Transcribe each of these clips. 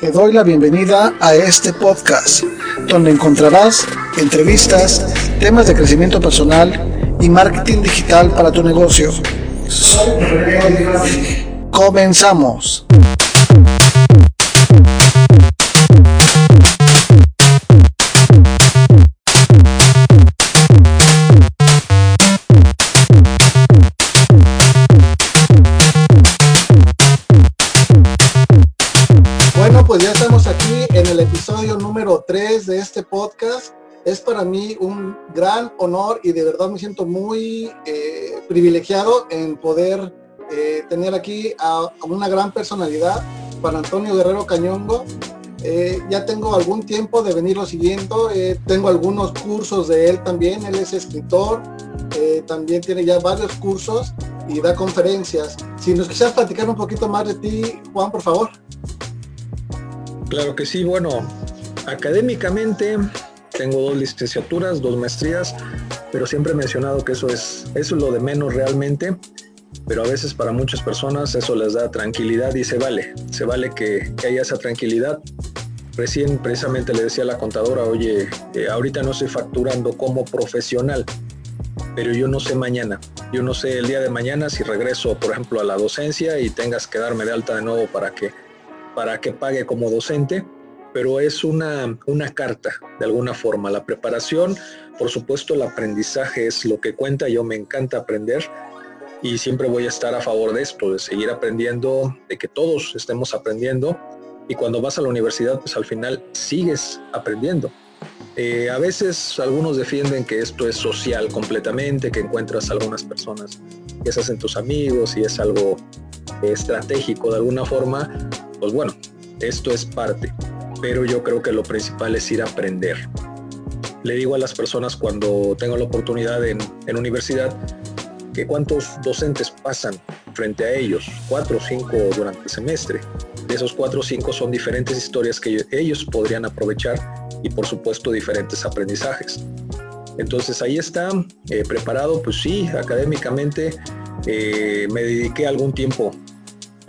Te doy la bienvenida a este podcast, donde encontrarás entrevistas, temas de crecimiento personal y marketing digital para tu negocio. Comenzamos. Pues ya estamos aquí en el episodio número 3 de este podcast. Es para mí un gran honor y de verdad me siento muy eh, privilegiado en poder eh, tener aquí a, una gran personalidad, para Antonio Guerrero Cañongo. Eh, ya tengo algún tiempo de venirlo siguiendo, tengo algunos cursos de él también, él es escritor, también tiene ya varios cursos y da conferencias. Si nos quisieras platicar un poquito más de ti, Juan, por favor. Claro que sí, bueno, académicamente tengo dos licenciaturas, dos maestrías, pero siempre he mencionado que eso es, eso es lo de menos realmente, pero a veces para muchas personas eso les da tranquilidad y se vale, se vale que, haya esa tranquilidad. Recién precisamente le decía a la contadora, oye, eh, ahorita no estoy facturando como profesional, pero yo no sé mañana, yo no sé el día de mañana si regreso, por ejemplo, a la docencia y tengas que darme de alta de nuevo para que para que pague como docente, pero es una, una carta de alguna forma. La preparación, por supuesto, el aprendizaje es lo que cuenta. Yo me encanta aprender y siempre voy a estar a favor de esto, de seguir aprendiendo, de que todos estemos aprendiendo. Y cuando vas a la universidad, pues al final sigues aprendiendo. Eh, a veces algunos defienden que esto es social completamente, que encuentras algunas personas que se hacen tus amigos y es algo estratégico de alguna forma, pues bueno, esto es parte, pero yo creo que lo principal es ir a aprender. Le digo a las personas cuando tengo la oportunidad en, en universidad que cuántos docentes pasan frente a ellos, cuatro o cinco durante el semestre. De esos cuatro o cinco son diferentes historias que ellos podrían aprovechar y por supuesto diferentes aprendizajes. Entonces ahí está, eh, preparado, pues sí, académicamente eh, me dediqué algún tiempo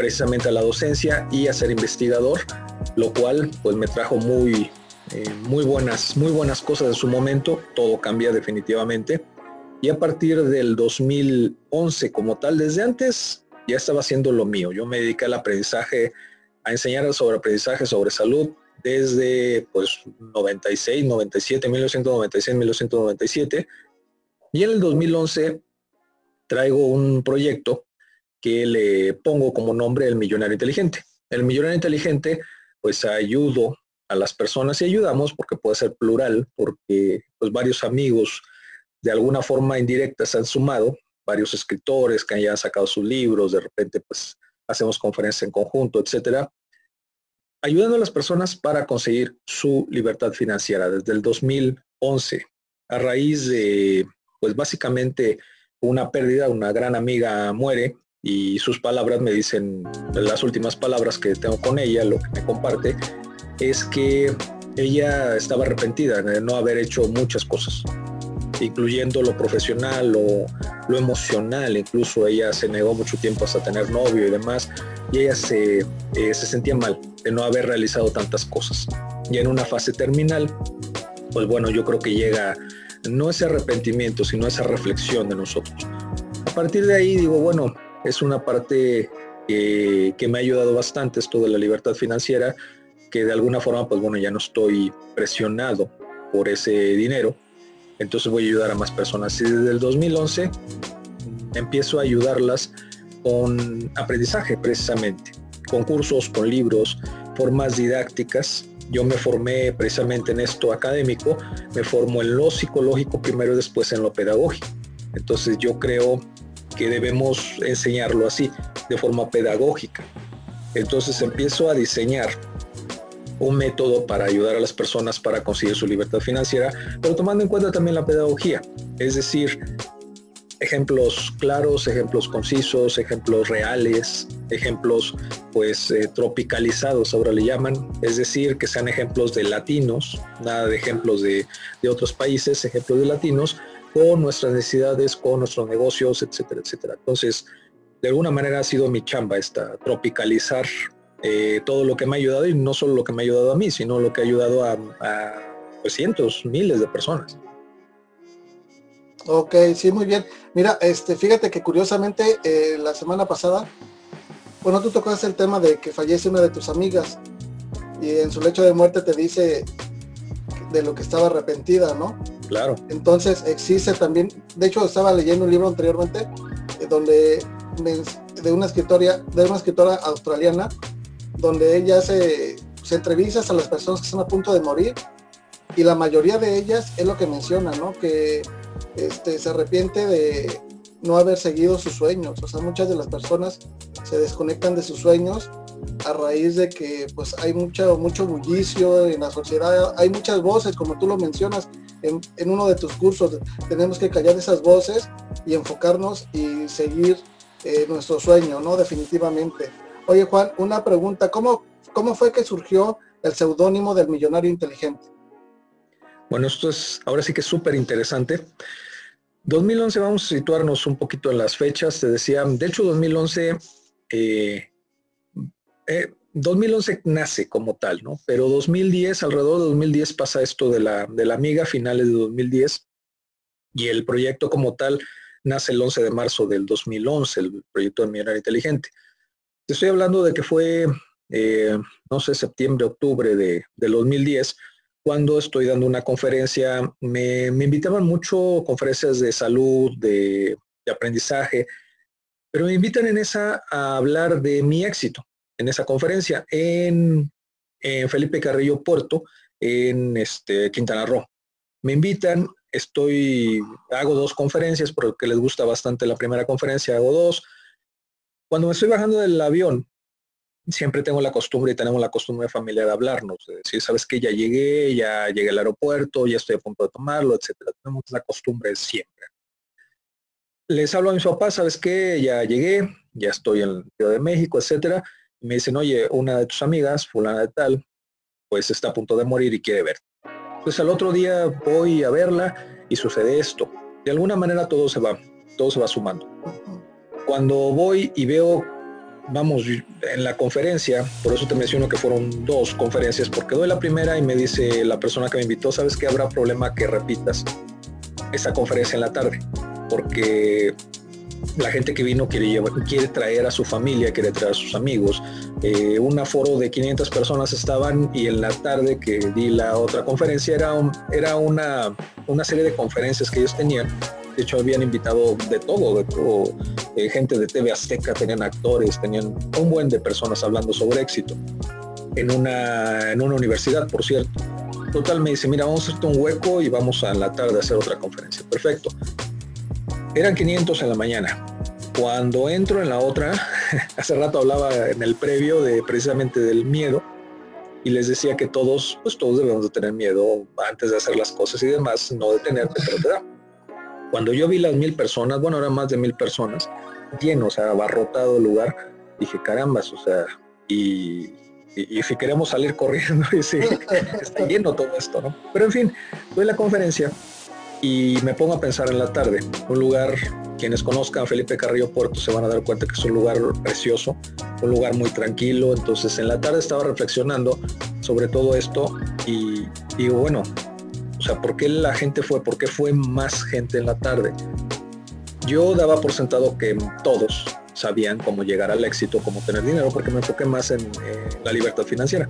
precisamente a la docencia y a ser investigador, lo cual pues me trajo muy, eh, muy, buenas, muy buenas cosas en su momento, todo cambia definitivamente. Y a partir del 2011 como tal, desde antes ya estaba haciendo lo mío. Yo me dediqué al aprendizaje, a enseñar sobre aprendizaje, sobre salud, desde pues 96, 97, 1996, 1997. Y en el 2011 traigo un proyecto que le pongo como nombre el millonario inteligente. El millonario inteligente, pues ayudo a las personas y ayudamos porque puede ser plural, porque pues varios amigos de alguna forma indirecta se han sumado, varios escritores que hayan sacado sus libros, de repente pues hacemos conferencias en conjunto, etcétera, ayudando a las personas para conseguir su libertad financiera desde el 2011, a raíz de pues básicamente una pérdida, una gran amiga muere y sus palabras me dicen, las últimas palabras que tengo con ella, lo que me comparte, es que ella estaba arrepentida de no haber hecho muchas cosas, incluyendo lo profesional, lo, lo emocional, incluso ella se negó mucho tiempo hasta tener novio y demás, y ella se, eh, se sentía mal de no haber realizado tantas cosas. Y en una fase terminal, pues bueno, yo creo que llega no ese arrepentimiento, sino esa reflexión de nosotros. A partir de ahí digo, bueno, es una parte que, me ha ayudado bastante esto de la libertad financiera, que de alguna forma, pues bueno, ya no estoy presionado por ese dinero, entonces voy a ayudar a más personas. Y desde el 2011 empiezo a ayudarlas con aprendizaje precisamente, con cursos, con libros, formas didácticas. Yo me formé precisamente en esto académico, me formo en lo psicológico primero y después en lo pedagógico. Entonces yo creo que debemos enseñarlo así, de forma pedagógica. Entonces empiezo a diseñar un método para ayudar a las personas para conseguir su libertad financiera, pero tomando en cuenta también la pedagogía, es decir, ejemplos claros, ejemplos concisos, ejemplos reales, ejemplos pues eh, tropicalizados ahora le llaman, es decir, que sean ejemplos de latinos, nada de ejemplos de, de otros países, ejemplos de latinos, con nuestras necesidades, con nuestros negocios, etcétera, etcétera. Entonces, de alguna manera ha sido mi chamba esta, tropicalizar eh, todo lo que me ha ayudado y no solo lo que me ha ayudado a mí, sino lo que ha ayudado a, pues, cientos, miles de personas. Ok, sí, muy bien. Mira, este, fíjate que curiosamente eh, la semana pasada, bueno, tú tocaste el tema de que fallece una de tus amigas y en su lecho de muerte te dice de lo que estaba arrepentida, ¿no? Claro. Entonces existe también, de hecho estaba leyendo un libro anteriormente eh, donde de una escritora, de una escritora australiana, donde ella se, se entrevista a las personas que están a punto de morir y la mayoría de ellas es lo que menciona, ¿no? Que este, se arrepiente de no haber seguido sus sueños. O sea, muchas de las personas se desconectan de sus sueños a raíz de que pues hay mucho, mucho bullicio en la sociedad, hay muchas voces, como tú lo mencionas en, uno de tus cursos, tenemos que callar esas voces y enfocarnos y seguir eh, nuestro sueño, ¿no? Definitivamente. Oye Juan, una pregunta, ¿cómo, cómo fue que surgió el seudónimo del millonario inteligente? Bueno, esto es ahora sí que es súper interesante. 2011, vamos a situarnos un poquito en las fechas. Te decía, de hecho 2011, 2011 eh, eh, nace como tal, ¿no? Pero 2010, alrededor de 2010 pasa esto de la, de la amiga, finales de 2010, y el proyecto como tal nace el 11 de marzo del 2011, el proyecto de Millonario Inteligente. Te estoy hablando de que fue, eh, no sé, septiembre, octubre de, del 2010, cuando estoy dando una conferencia, me, invitaban mucho conferencias de salud, de, aprendizaje, pero me invitan en esa a hablar de mi éxito, en esa conferencia, en, Felipe Carrillo Puerto, en este, Quintana Roo. Me invitan, estoy, hago dos conferencias porque les gusta bastante la primera conferencia, hago dos. Cuando me estoy bajando del avión, siempre tengo la costumbre y tenemos la costumbre familiar de hablarnos, de decir, sabes que ya llegué, ya llegué al aeropuerto, ya estoy a punto de tomarlo, etcétera. Tenemos la costumbre siempre. Les hablo a mis papás, sabes que ya llegué, ya estoy en Ciudad de México, etcétera. Me dicen, oye, una de tus amigas, fulana de tal, pues está a punto de morir y quiere ver. Entonces al otro día voy a verla y sucede esto. De alguna manera todo se va, todo se va sumando. Cuando voy y veo vamos, en la conferencia, por eso te menciono que fueron dos conferencias, porque doy la primera y me dice la persona que me invitó, sabes que habrá problema que repitas esa conferencia en la tarde, porque la gente que vino quiere, quiere traer a su familia, quiere traer a sus amigos. Eh, un aforo de 500 personas estaban y en la tarde que di la otra conferencia era, era una, una serie de conferencias que ellos tenían de hecho, habían invitado de todo, de todo, eh, gente de TV Azteca, tenían actores, tenían un buen de personas hablando sobre éxito en una, en una universidad, por cierto. Total, me dice, mira, vamos a hacerte un hueco y vamos a la tarde a hacer otra conferencia. Perfecto. Eran 500 en la mañana. Cuando entro en la otra, hace rato hablaba en el previo de precisamente del miedo y les decía que todos, pues todos debemos de tener miedo antes de hacer las cosas y demás, no detenerte, pero te da. Cuando yo vi las mil personas, bueno, eran más de mil personas, lleno, o sea, abarrotado el lugar, dije, carambas, o sea, y, si queremos salir corriendo, y sí, está lleno todo esto, ¿no? Pero en fin, doy la conferencia y me pongo a pensar en la tarde, un lugar, quienes conozcan Felipe Carrillo Puerto se van a dar cuenta que es un lugar precioso, un lugar muy tranquilo, entonces en la tarde estaba reflexionando sobre todo esto y digo, bueno, o sea, ¿por qué la gente fue? ¿Por qué fue más gente en la tarde? Yo daba por sentado que todos sabían cómo llegar al éxito, cómo tener dinero, porque me enfoqué más en la libertad financiera.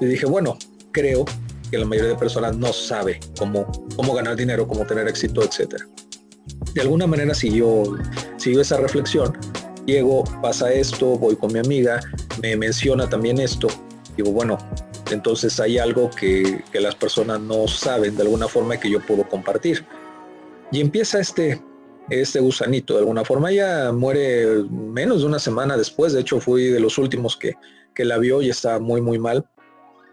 Y dije, bueno, creo que la mayoría de personas no sabe cómo, cómo ganar dinero, cómo tener éxito, etc. De alguna manera siguió, siguió esa reflexión. Llego, pasa esto, voy con mi amiga, me menciona también esto. Digo, bueno, entonces hay algo que, las personas no saben de alguna forma que yo puedo compartir. Y empieza este, este gusanito, de alguna forma ya muere menos de una semana después, de hecho fui de los últimos que, la vio y está muy, muy mal.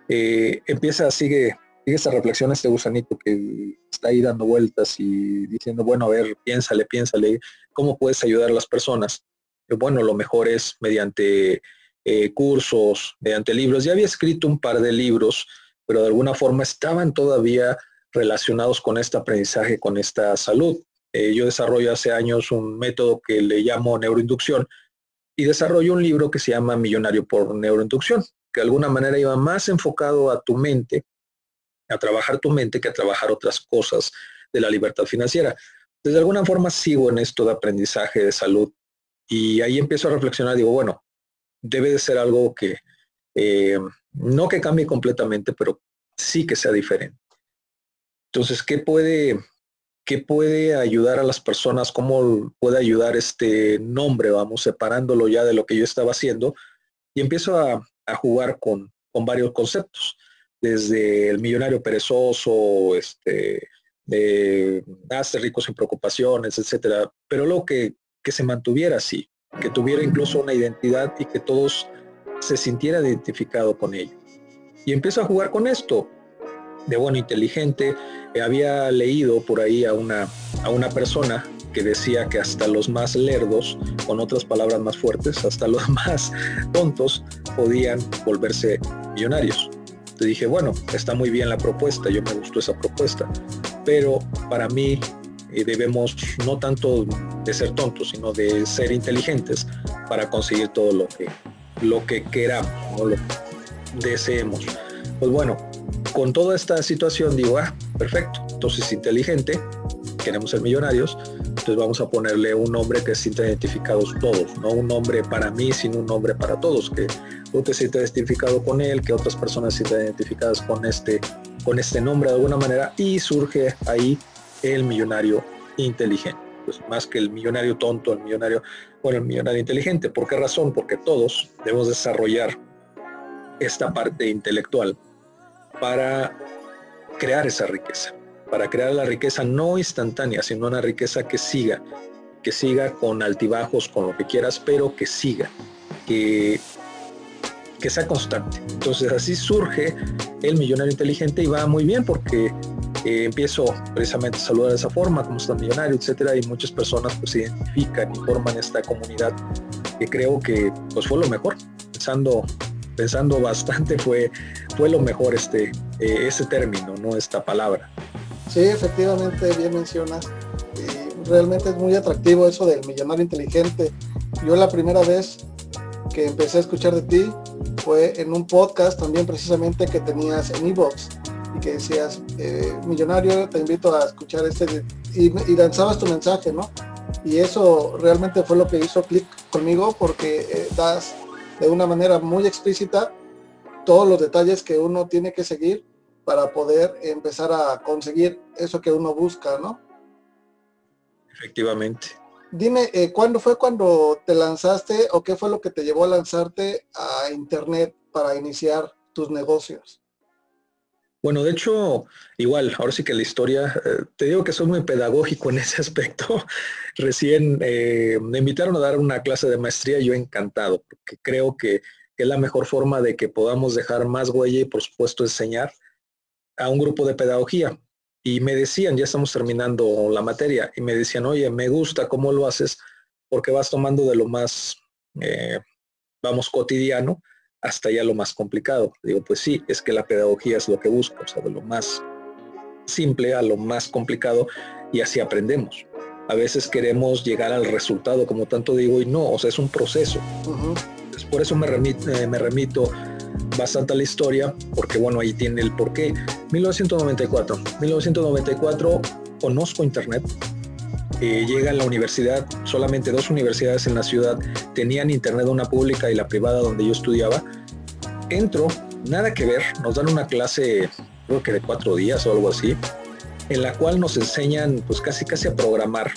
Eh, empieza, sigue, sigue esta reflexión, este gusanito que está ahí dando vueltas y diciendo, bueno, a ver, piénsale, piénsale, ¿cómo puedes ayudar a las personas? bueno, lo mejor es mediante eh, cursos, mediante libros. Ya había escrito un par de libros, pero de alguna forma estaban todavía relacionados con este aprendizaje, con esta salud. Eh, yo desarrollo hace años un método que le llamo neuroinducción y desarrolló un libro que se llama Millonario por Neuroinducción, que de alguna manera iba más enfocado a tu mente, a trabajar tu mente que a trabajar otras cosas de la libertad financiera. Entonces, de alguna forma sigo en esto de aprendizaje, de salud, y ahí empiezo a reflexionar, digo, bueno, debe de ser algo que, eh, no que cambie completamente, pero sí que sea diferente. Entonces, ¿qué puede, ¿qué puede ayudar a las personas? ¿Cómo puede ayudar este nombre? Vamos separándolo ya de lo que yo estaba haciendo y empiezo a, jugar con, con, varios conceptos, desde el millonario perezoso, este, de hazte rico sin preocupaciones, etcétera, pero luego que, que se mantuviera así, que tuviera incluso una identidad y que todos se sintiera identificado con ello. Y empiezo a jugar con esto de bueno inteligente. Eh, había leído por ahí a una, a una persona que decía que hasta los más lerdos, con otras palabras más fuertes, hasta los más tontos podían volverse millonarios. Te dije, bueno, está muy bien la propuesta, yo me gustó esa propuesta, pero para mí eh, debemos no tanto de ser tontos, sino de ser inteligentes para conseguir todo lo que, lo que queramos, lo que deseemos. Pues bueno, con toda esta situación digo, ah, perfecto, entonces inteligente, queremos ser millonarios, entonces vamos a ponerle un nombre que se identificados todos, no un nombre para mí, sino un nombre para todos, que tú te sientas identificado con él, que otras personas se sientan identificadas con este, con este nombre de alguna manera y surge ahí el millonario inteligente. Pues más que el millonario tonto, el millonario, bueno, el millonario inteligente. ¿Por qué razón? Porque todos debemos desarrollar esta parte intelectual para crear esa riqueza, para crear la riqueza no instantánea, sino una riqueza que siga, que siga con altibajos, con lo que quieras, pero que siga, que, que sea constante. Entonces así surge el millonario inteligente y va muy bien porque eh, empiezo precisamente a saludar de esa forma, como está millonario, etcétera, y muchas personas pues se identifican y forman esta comunidad que creo que pues fue lo mejor, pensando pensando bastante fue, fue lo mejor este, eh, ese término, no esta palabra. Sí, efectivamente, bien mencionas. realmente es muy atractivo eso del millonario inteligente. Yo la primera vez que empecé a escuchar de ti fue en un podcast también precisamente que tenías en Evox y que decías, eh, millonario, te invito a escuchar este y, lanzabas tu mensaje, ¿no? Y eso realmente fue lo que hizo clic conmigo porque eh, das de una manera muy explícita todos los detalles que uno tiene que seguir para poder empezar a conseguir eso que uno busca, ¿no? Efectivamente. Dime, eh, ¿cuándo fue cuando te lanzaste o qué fue lo que te llevó a lanzarte a Internet para iniciar tus negocios? Bueno, de hecho, igual, ahora sí que la historia, eh, te digo que soy muy pedagógico en ese aspecto. Recién eh, me invitaron a dar una clase de maestría yo encantado, porque creo que, es la mejor forma de que podamos dejar más huella y por supuesto enseñar a un grupo de pedagogía. Y me decían, ya estamos terminando la materia, y me decían, oye, me gusta cómo lo haces, porque vas tomando de lo más, eh, vamos, cotidiano hasta ya lo más complicado. Digo, pues sí, es que la pedagogía es lo que busca, o sea, de lo más simple a lo más complicado y así aprendemos. A veces queremos llegar al resultado, como tanto digo, y no, o sea, es un proceso. por eso me remito, eh, me remito bastante a la historia, porque bueno, ahí tiene el porqué. 1994. 1994 conozco Internet, eh, llega a la universidad, solamente dos universidades en la ciudad tenían internet, una pública y la privada donde yo estudiaba. Entro, nada que ver, nos dan una clase, creo que de cuatro días o algo así, en la cual nos enseñan pues casi casi a programar.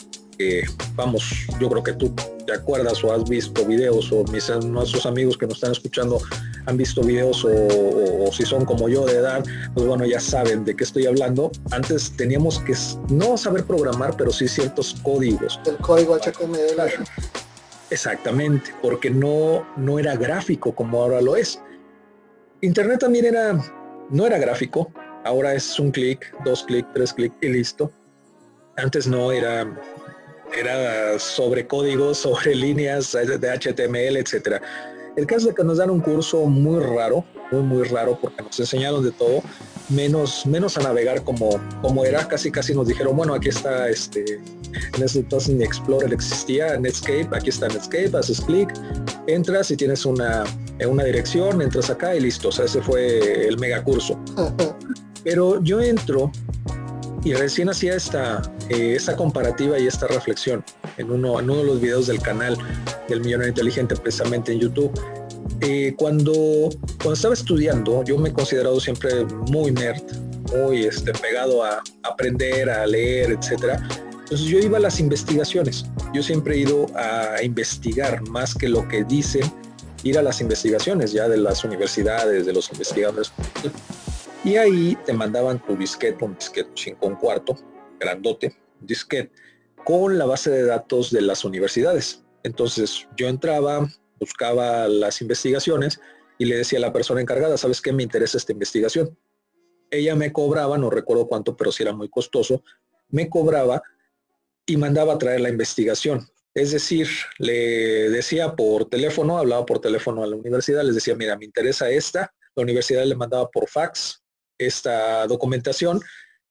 vamos, yo creo que tú te acuerdas o has visto videos o mis nuestros amigos que nos están escuchando han visto videos o, si son como yo de edad, pues bueno, ya saben de qué estoy hablando. Antes teníamos que no saber programar, pero sí ciertos códigos. El código HTML. Exactamente, porque no, no era gráfico como ahora lo es. Internet también era, no era gráfico, ahora es un clic, dos clics, tres clics y listo. Antes no era, era sobre códigos, sobre líneas de HTML, etcétera. El caso es que nos dan un curso muy raro, muy, muy raro, porque nos enseñaron de todo, menos, menos a navegar como, como era. Casi, casi nos dijeron, bueno, aquí está este, En ese entonces ni Explorer existía, Netscape, aquí está Netscape, haces clic, entras y tienes una, una dirección, entras acá y listo. O sea, ese fue el mega curso. Pero yo entro y recién hacía esta, eh, esta comparativa y esta reflexión en uno, de los videos del canal del Millonario Inteligente, precisamente en YouTube. Eh, cuando, cuando estaba estudiando, yo me he considerado siempre muy nerd, muy este, pegado a aprender, a leer, etcétera. Entonces yo iba a las investigaciones. Yo siempre he ido a investigar más que lo que dicen, ir a las investigaciones ya de las universidades, de los investigadores. Y ahí te mandaban tu disquete, un disquete 5 un cuarto, grandote, disquete, con la base de datos de las universidades. Entonces yo entraba, buscaba las investigaciones y le decía a la persona encargada, ¿sabes qué? Me interesa esta investigación. Ella me cobraba, no recuerdo cuánto, pero si era muy costoso, me cobraba y mandaba a traer la investigación. Es decir, le decía por teléfono, hablaba por teléfono a la universidad, les decía, mira, me interesa esta. La universidad le mandaba por fax esta documentación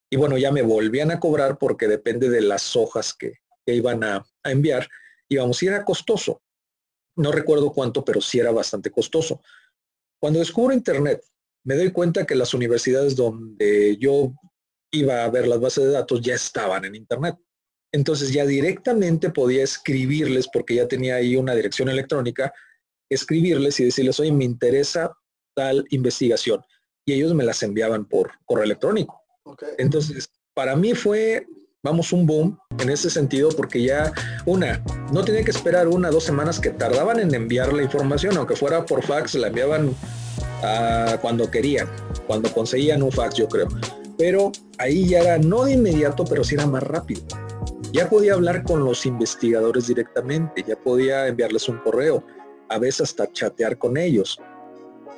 y bueno, ya me volvían a cobrar porque depende de las hojas que, iban a, a, enviar. Y vamos, si era costoso. No recuerdo cuánto, pero sí era bastante costoso. Cuando descubro Internet, me doy cuenta que las universidades donde yo iba a ver las bases de datos ya estaban en Internet. Entonces ya directamente podía escribirles, porque ya tenía ahí una dirección electrónica, escribirles y decirles, oye, me interesa tal investigación. Y ellos me las enviaban por correo electrónico. Entonces, para mí fue, vamos, un boom en ese sentido, porque ya, una, no tenía que esperar una, dos semanas que tardaban en enviar la información, aunque fuera por fax, la enviaban ah, cuando querían, cuando conseguían un fax, yo creo. Pero ahí ya era, no de inmediato, pero sí era más rápido. Ya podía hablar con los investigadores directamente, ya podía enviarles un correo, a veces hasta chatear con ellos.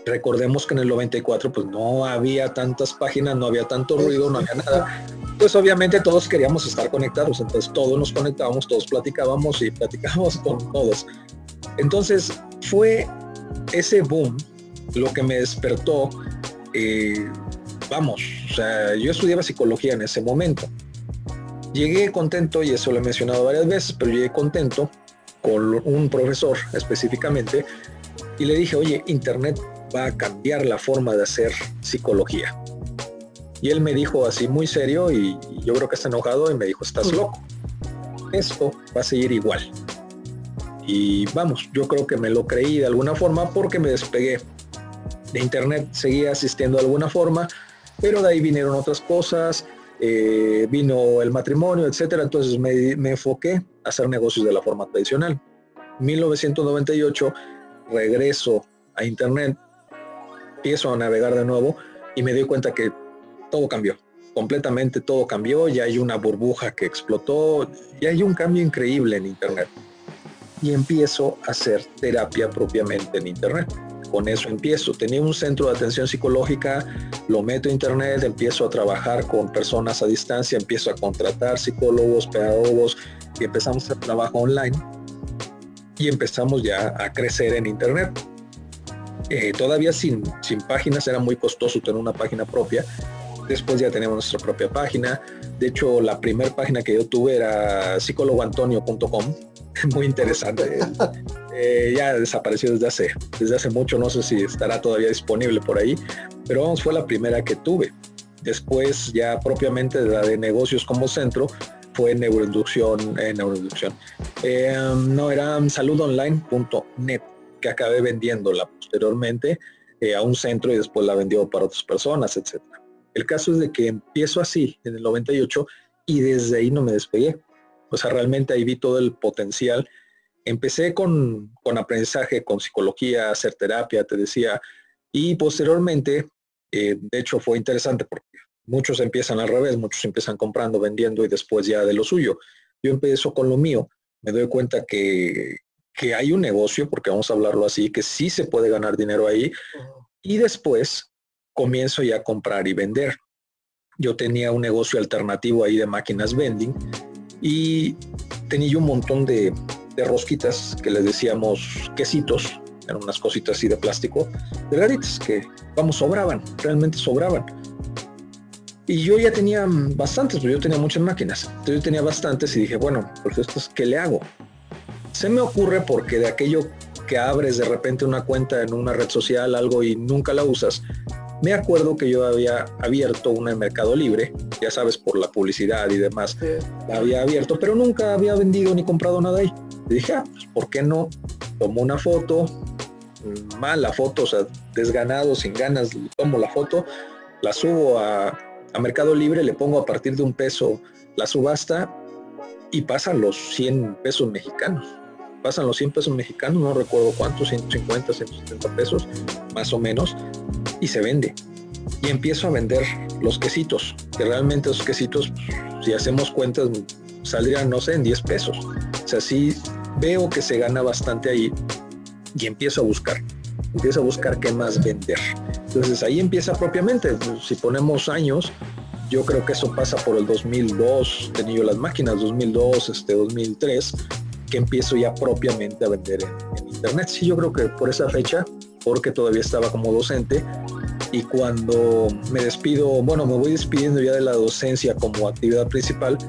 Recordemos que en el 94 pues no había tantas páginas, no había tanto ruido, no había nada. Pues obviamente todos queríamos estar conectados, entonces todos nos conectábamos, todos platicábamos y platicábamos con todos. Entonces fue ese boom lo que me despertó, eh, vamos, o sea, yo estudiaba psicología en ese momento. Llegué contento, y eso lo he mencionado varias veces, pero llegué contento con un profesor específicamente y le dije, oye, Internet va a cambiar la forma de hacer psicología. Y él me dijo así muy serio y, yo creo que está enojado y me dijo, estás loco. Esto va a seguir igual. Y vamos, yo creo que me lo creí de alguna forma porque me despegué de internet, seguía asistiendo de alguna forma, pero de ahí vinieron otras cosas, eh, vino el matrimonio, etcétera. Entonces me, me enfoqué a hacer negocios de la forma tradicional. 1998 regreso a internet empiezo a navegar de nuevo y me doy cuenta que todo cambió, completamente todo cambió, ya hay una burbuja que explotó, y hay un cambio increíble en Internet. Y empiezo a hacer terapia propiamente en Internet. Con eso empiezo. Tenía un centro de atención psicológica, lo meto a Internet, empiezo a trabajar con personas a distancia, empiezo a contratar psicólogos, pedagogos y empezamos a trabajo online. Y empezamos ya a crecer en Internet eh, todavía sin, sin páginas, era muy costoso tener una página propia. Después ya tenemos nuestra propia página. De hecho, la primera página que yo tuve era psicólogoantonio.com. Muy interesante. Eh, ya desapareció desde hace, desde hace mucho. No sé si estará todavía disponible por ahí. Pero vamos, fue la primera que tuve. Después ya propiamente la de negocios como centro fue neuroinducción, eh, neuroinducción. Eh, no, era saludonline.net que acabé vendiéndola posteriormente eh, a un centro y después la vendió para otras personas, etc. El caso es de que empiezo así en el 98 y desde ahí no me despegué. O sea, realmente ahí vi todo el potencial. Empecé con, con aprendizaje, con psicología, hacer terapia, te decía, y posteriormente, eh, de hecho fue interesante porque muchos empiezan al revés, muchos empiezan comprando, vendiendo y después ya de lo suyo. Yo empiezo con lo mío, me doy cuenta que, que hay un negocio, porque vamos a hablarlo así, que sí se puede ganar dinero ahí, y después comienzo ya a comprar y vender. Yo tenía un negocio alternativo ahí de máquinas vending y tenía un montón de, rosquitas que les decíamos quesitos, eran unas cositas así de plástico, delgaditas que, vamos, sobraban, realmente sobraban. Y yo ya tenía bastantes, pues yo tenía muchas máquinas. Entonces yo tenía bastantes y dije, bueno, pues esto es, ¿qué le hago? Se me ocurre porque de aquello que abres de repente una cuenta en una red social, algo y nunca la usas, me acuerdo que yo había abierto una en Mercado Libre, ya sabes, por la publicidad y demás, la había abierto, pero nunca había vendido ni comprado nada ahí. Y dije, ah, pues, ¿por qué no? Tomo una foto, mala foto, o sea, desganado, sin ganas, tomo la foto, la subo a, a Mercado Libre, le pongo a partir de un peso la subasta y pasan los 100 pesos mexicanos. Pasan los 100 pesos mexicanos, no recuerdo cuántos, 150, 170 pesos, más o menos, y se vende. Y empiezo a vender los quesitos, que realmente los quesitos, si hacemos cuentas, saldrían, no sé, en 10 pesos. O sea, sí veo que se gana bastante ahí y empiezo a buscar. Empiezo a buscar qué más vender. Entonces ahí empieza propiamente. Si ponemos años, yo creo que eso pasa por el 2002, tenía yo las máquinas, 2002, este 2003, que empiezo ya propiamente a vender en, internet. Sí, yo creo que por esa fecha, porque todavía estaba como docente, y cuando me despido, bueno, me voy despidiendo ya de la docencia como actividad principal,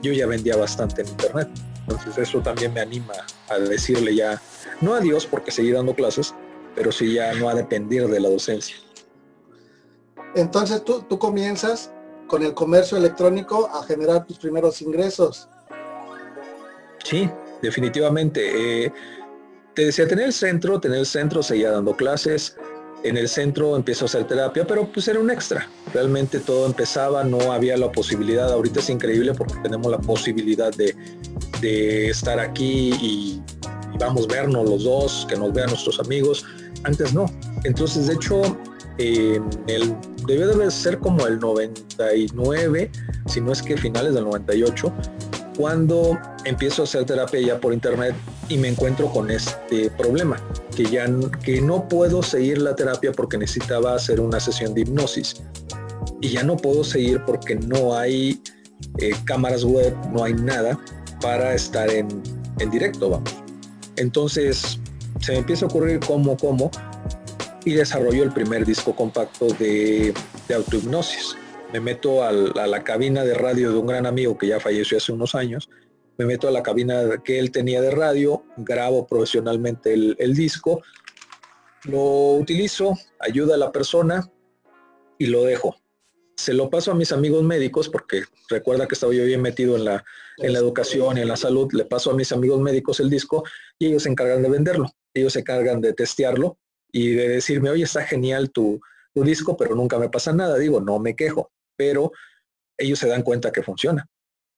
yo ya vendía bastante en internet. Entonces eso también me anima a decirle ya, no adiós porque seguí dando clases, pero sí ya no a depender de la docencia. Entonces tú, tú comienzas con el comercio electrónico a generar tus primeros ingresos. Sí, definitivamente. Eh, te decía, tener el centro, tener el centro, seguía dando clases. En el centro empiezo a hacer terapia, pero pues era un extra. Realmente todo empezaba, no había la posibilidad. Ahorita es increíble porque tenemos la posibilidad de, de estar aquí y, vamos a vernos los dos, que nos vean nuestros amigos. Antes no. Entonces, de hecho, debió de ser como el 99, si no es que finales del 98, cuando empiezo a hacer terapia ya por internet y me encuentro con este problema, que ya que no puedo seguir la terapia porque necesitaba hacer una sesión de hipnosis. Y ya no puedo seguir porque no hay eh, cámaras web, no hay nada para estar en, en directo, vamos. Entonces se me empieza a ocurrir cómo, cómo, y desarrollo el primer disco compacto de, de autohipnosis. Me meto a la cabina de radio de un gran amigo que ya falleció hace unos años, me meto a la cabina que él tenía de radio, grabo profesionalmente el, el disco, lo utilizo, ayuda a la persona y lo dejo. Se lo paso a mis amigos médicos porque recuerda que estaba yo bien metido en la, en la educación y en la salud. Le paso a mis amigos médicos el disco y ellos se encargan de venderlo. Ellos se encargan de testearlo y de decirme, oye, está genial tu, tu disco, pero nunca me pasa nada. Digo, no me quejo, pero ellos se dan cuenta que funciona.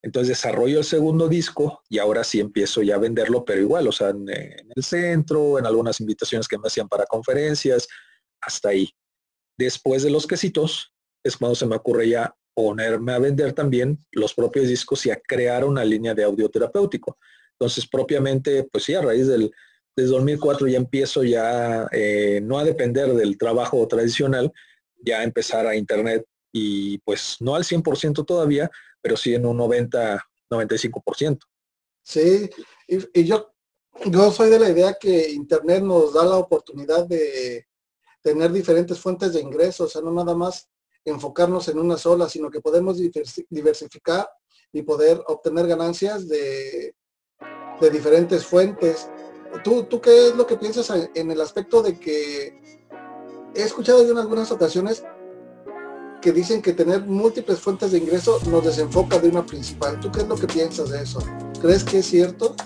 Entonces desarrollo el segundo disco y ahora sí empiezo ya a venderlo, pero igual, o sea, en, el centro, en algunas invitaciones que me hacían para conferencias, hasta ahí. Después de los quesitos, es cuando se me ocurre ya ponerme a vender también los propios discos y a crear una línea de audio terapéutico. Entonces, propiamente, pues sí, a raíz del, desde 2004 ya empiezo ya eh, no a depender del trabajo tradicional, ya a empezar a internet y pues no al 100% todavía, pero sí en un 90, 95%. Sí, y, yo, yo soy de la idea que internet nos da la oportunidad de tener diferentes fuentes de ingresos, o sea, no nada más enfocarnos en una sola, sino que podemos diversificar y poder obtener ganancias de, de diferentes fuentes. ¿Tú, ¿Tú qué es lo que piensas en el aspecto de que he escuchado yo en algunas ocasiones que dicen que tener múltiples fuentes de ingreso nos desenfoca de una principal? ¿Tú qué es lo que piensas de eso? ¿Crees que es cierto?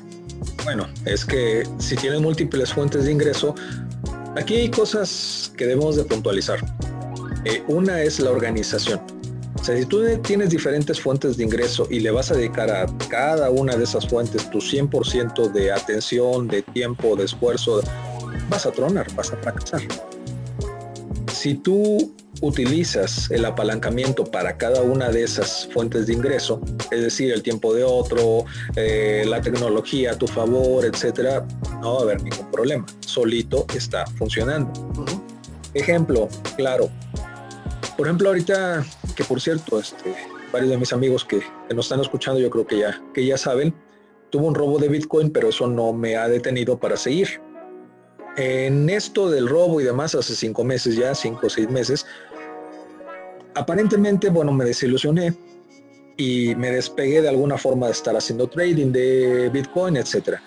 Bueno, es que si tienes múltiples fuentes de ingreso, aquí hay cosas que debemos de puntualizar. Eh, una es la organización o sea, si tú tienes diferentes fuentes de ingreso y le vas a dedicar a cada una de esas fuentes tu 100% de atención, de tiempo, de esfuerzo, vas a tronar, vas a fracasar. Si tú utilizas el apalancamiento para cada una de esas fuentes de ingreso, es decir, el tiempo de otro, eh, la tecnología a tu favor, etcétera, no va a haber ningún problema. Solito está funcionando. Uh -huh. Ejemplo, claro. Por ejemplo, ahorita que por cierto, este, varios de mis amigos que, que, nos están escuchando, yo creo que ya, que ya saben, tuvo un robo de Bitcoin, pero eso no me ha detenido para seguir. En esto del robo y demás, hace cinco meses ya, cinco o seis meses, aparentemente, bueno, me desilusioné y me despegué de alguna forma de estar haciendo trading de Bitcoin, etcétera.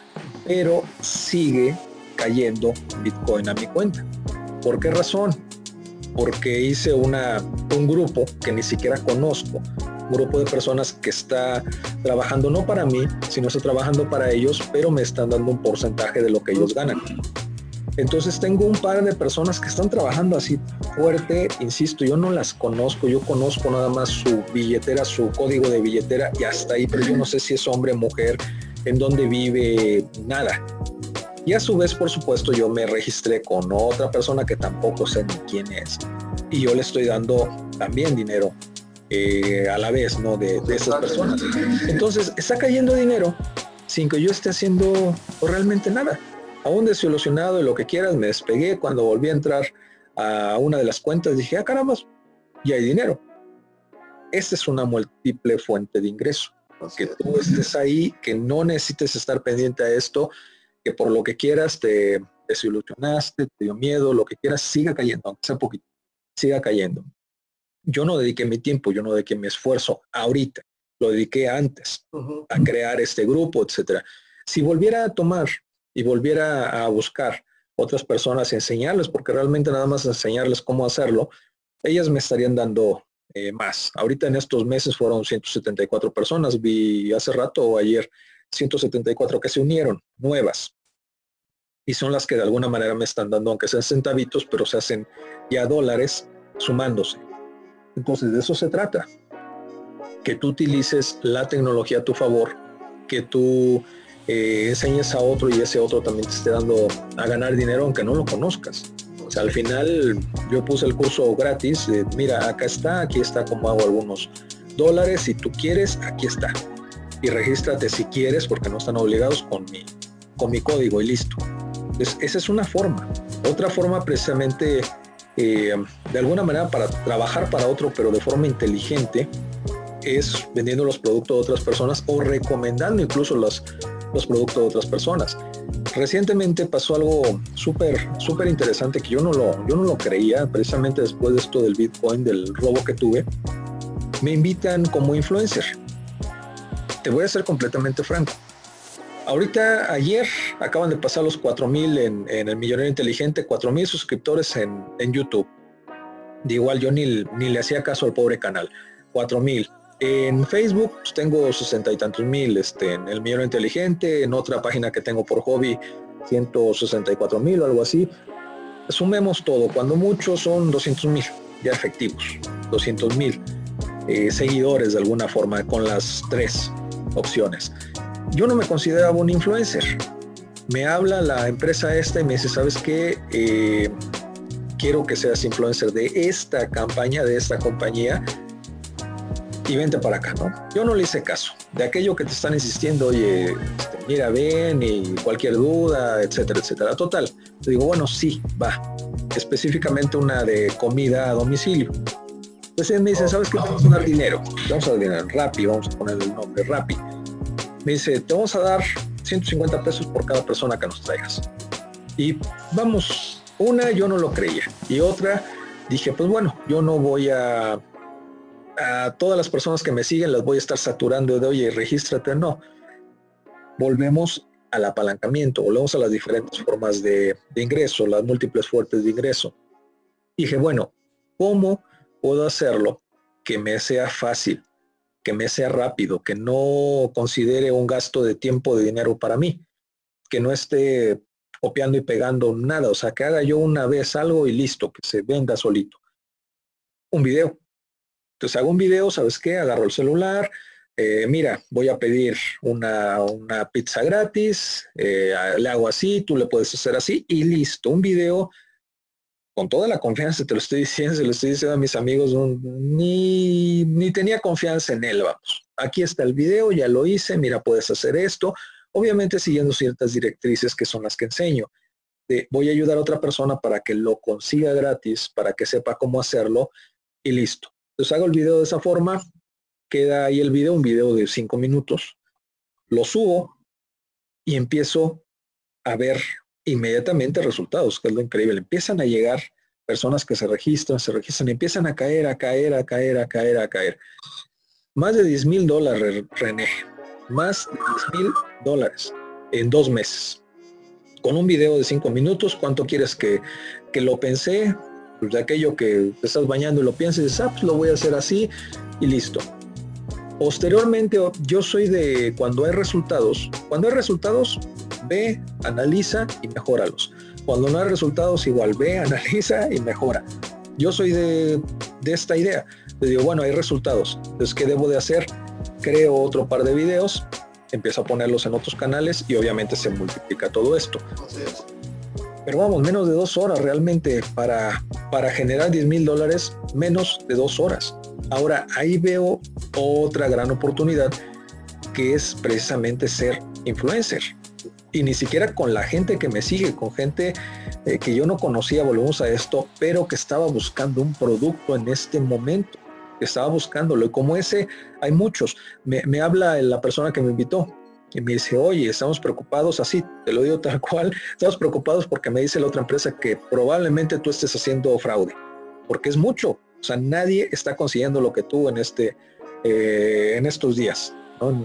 Pero sigue cayendo Bitcoin a mi cuenta. ¿Por qué razón? Porque hice una, un grupo que ni siquiera conozco, un grupo de personas que está trabajando no para mí, sino está trabajando para ellos, pero me están dando un porcentaje de lo que ellos ganan. Entonces tengo un par de personas que están trabajando así fuerte, insisto, yo no las conozco, yo conozco nada más su billetera, su código de billetera y hasta ahí, pero yo no sé si es hombre, mujer, en dónde vive, nada. Y a su vez, por supuesto, yo me registré con otra persona que tampoco sé ni quién es. Y yo le estoy dando también dinero eh, a la vez, ¿no? De, de esas personas. Entonces, está cayendo dinero sin que yo esté haciendo realmente nada aún desilusionado y lo que quieras, me despegué. Cuando volví a entrar a una de las cuentas, dije, ah, caramba, y hay dinero. Esta es una múltiple fuente de ingreso. Que tú estés ahí, que no necesites estar pendiente a esto, que por lo que quieras te desilusionaste, te dio miedo, lo que quieras, siga cayendo, aunque sea poquito, siga cayendo. Yo no dediqué mi tiempo, yo no dediqué mi esfuerzo ahorita, lo dediqué antes a crear este grupo, etcétera. Si volviera a tomar y volviera a buscar otras personas y enseñarles, porque realmente nada más enseñarles cómo hacerlo, ellas me estarían dando eh, más. Ahorita en estos meses fueron 174 personas, vi hace rato o ayer 174 que se unieron, nuevas. Y son las que de alguna manera me están dando, aunque sean centavitos, pero se hacen ya dólares sumándose. Entonces de eso se trata. Que tú utilices la tecnología a tu favor, que tú eh, enseñes a otro y ese otro también te esté dando a ganar dinero aunque no lo conozcas. O sea, al final yo puse el curso gratis, mira, acá está, aquí está como hago algunos dólares, si tú quieres, aquí está. Y regístrate si quieres, porque no están obligados con mi, con mi código y listo. Entonces, esa es una forma. Otra forma precisamente, eh, de alguna manera, para trabajar para otro, pero de forma inteligente, es vendiendo los productos de otras personas o recomendando incluso los, los productos de otras personas. Recientemente pasó algo súper, súper interesante que yo no, lo, yo no lo creía, precisamente después de esto del Bitcoin, del robo que tuve. Me invitan como influencer. Te voy a ser completamente franco. Ahorita, ayer, acaban de pasar los 4000 en, en el Millonario Inteligente, 4000 suscriptores en, en YouTube. De igual, yo ni, ni le hacía caso al pobre canal. 4000 en Facebook pues, tengo sesenta y tantos mil, este, en el Millón Inteligente, en otra página que tengo por hobby, 164 mil o algo así. Sumemos todo, cuando muchos son 200 mil ya efectivos, 200 mil eh, seguidores de alguna forma con las tres opciones. Yo no me consideraba un influencer. Me habla la empresa esta y me dice, ¿sabes qué? Eh, quiero que seas influencer de esta campaña, de esta compañía y vente para acá, ¿no? Yo no le hice caso. De aquello que te están insistiendo, oye, este, mira, ven y cualquier duda, etcétera, etcétera. Total, digo, bueno, sí, va. Específicamente una de comida a domicilio. Entonces él me dice, ¿sabes qué? Vamos a dar dinero. Vamos a dar dinero, Rappi, vamos a poner el nombre, Rappi. Me dice, te vamos a dar 150 pesos por cada persona que nos traigas. Y vamos, una yo no lo creía. Y otra, dije, pues bueno, yo no voy a a todas las personas que me siguen las voy a estar saturando de, oye, regístrate, no. Volvemos al apalancamiento, volvemos a las diferentes formas de, ingreso, las múltiples fuertes de ingreso. dije, bueno, ¿cómo puedo hacerlo que me sea fácil, que me sea rápido, que no considere un gasto de tiempo, de dinero para mí, que no esté copiando y pegando nada, o sea, que haga yo una vez algo y listo, que se venda solito. Un video, entonces hago un video, ¿sabes qué? Agarro el celular, eh, mira, voy a pedir una, pizza gratis, eh, le hago así, tú le puedes hacer así y listo. Un video con toda la confianza, te lo estoy diciendo, se lo estoy diciendo a mis amigos, ni, ni tenía confianza en él, vamos. Aquí está el video, ya lo hice, mira, puedes hacer esto, obviamente siguiendo ciertas directrices que son las que enseño. Voy a ayudar a otra persona para que lo consiga gratis, para que sepa cómo hacerlo y listo. Entonces hago el video de esa forma, queda ahí el video, un video de cinco minutos, lo subo y empiezo a ver inmediatamente resultados, que es lo increíble. Empiezan a llegar personas que se registran, se registran empiezan a caer, a caer, a caer, a caer, a caer. Más de 10 mil dólares, René. Más de 10 mil dólares en dos meses. Con un video de cinco minutos, ¿cuánto quieres que, que lo pensé? De aquello que te estás bañando y lo piensas y dices, ah, pues lo voy a hacer así y listo. Posteriormente, yo soy de cuando hay resultados, cuando hay resultados, ve, analiza y mejóralos. Cuando no hay resultados, igual ve, analiza y mejora. Yo soy de, de esta idea. Le digo, bueno, hay resultados. Entonces, ¿qué debo de hacer? Creo otro par de videos, empiezo a ponerlos en otros canales y obviamente se multiplica todo esto. Pero vamos, menos de dos horas realmente para, para generar 10 mil dólares, menos de dos horas. Ahora, ahí veo otra gran oportunidad que es precisamente ser influencer. Y ni siquiera con la gente que me sigue, con gente eh, que yo no conocía, volvemos a esto, pero que estaba buscando un producto en este momento, que estaba buscándolo. Y como ese, hay muchos. Me, me habla la persona que me invitó y me dice, oye, estamos preocupados, así, te lo digo tal cual, estamos preocupados porque me dice la otra empresa que probablemente tú estés haciendo fraude, porque es mucho. O sea, nadie está consiguiendo lo que tú en este, eh, en estos días,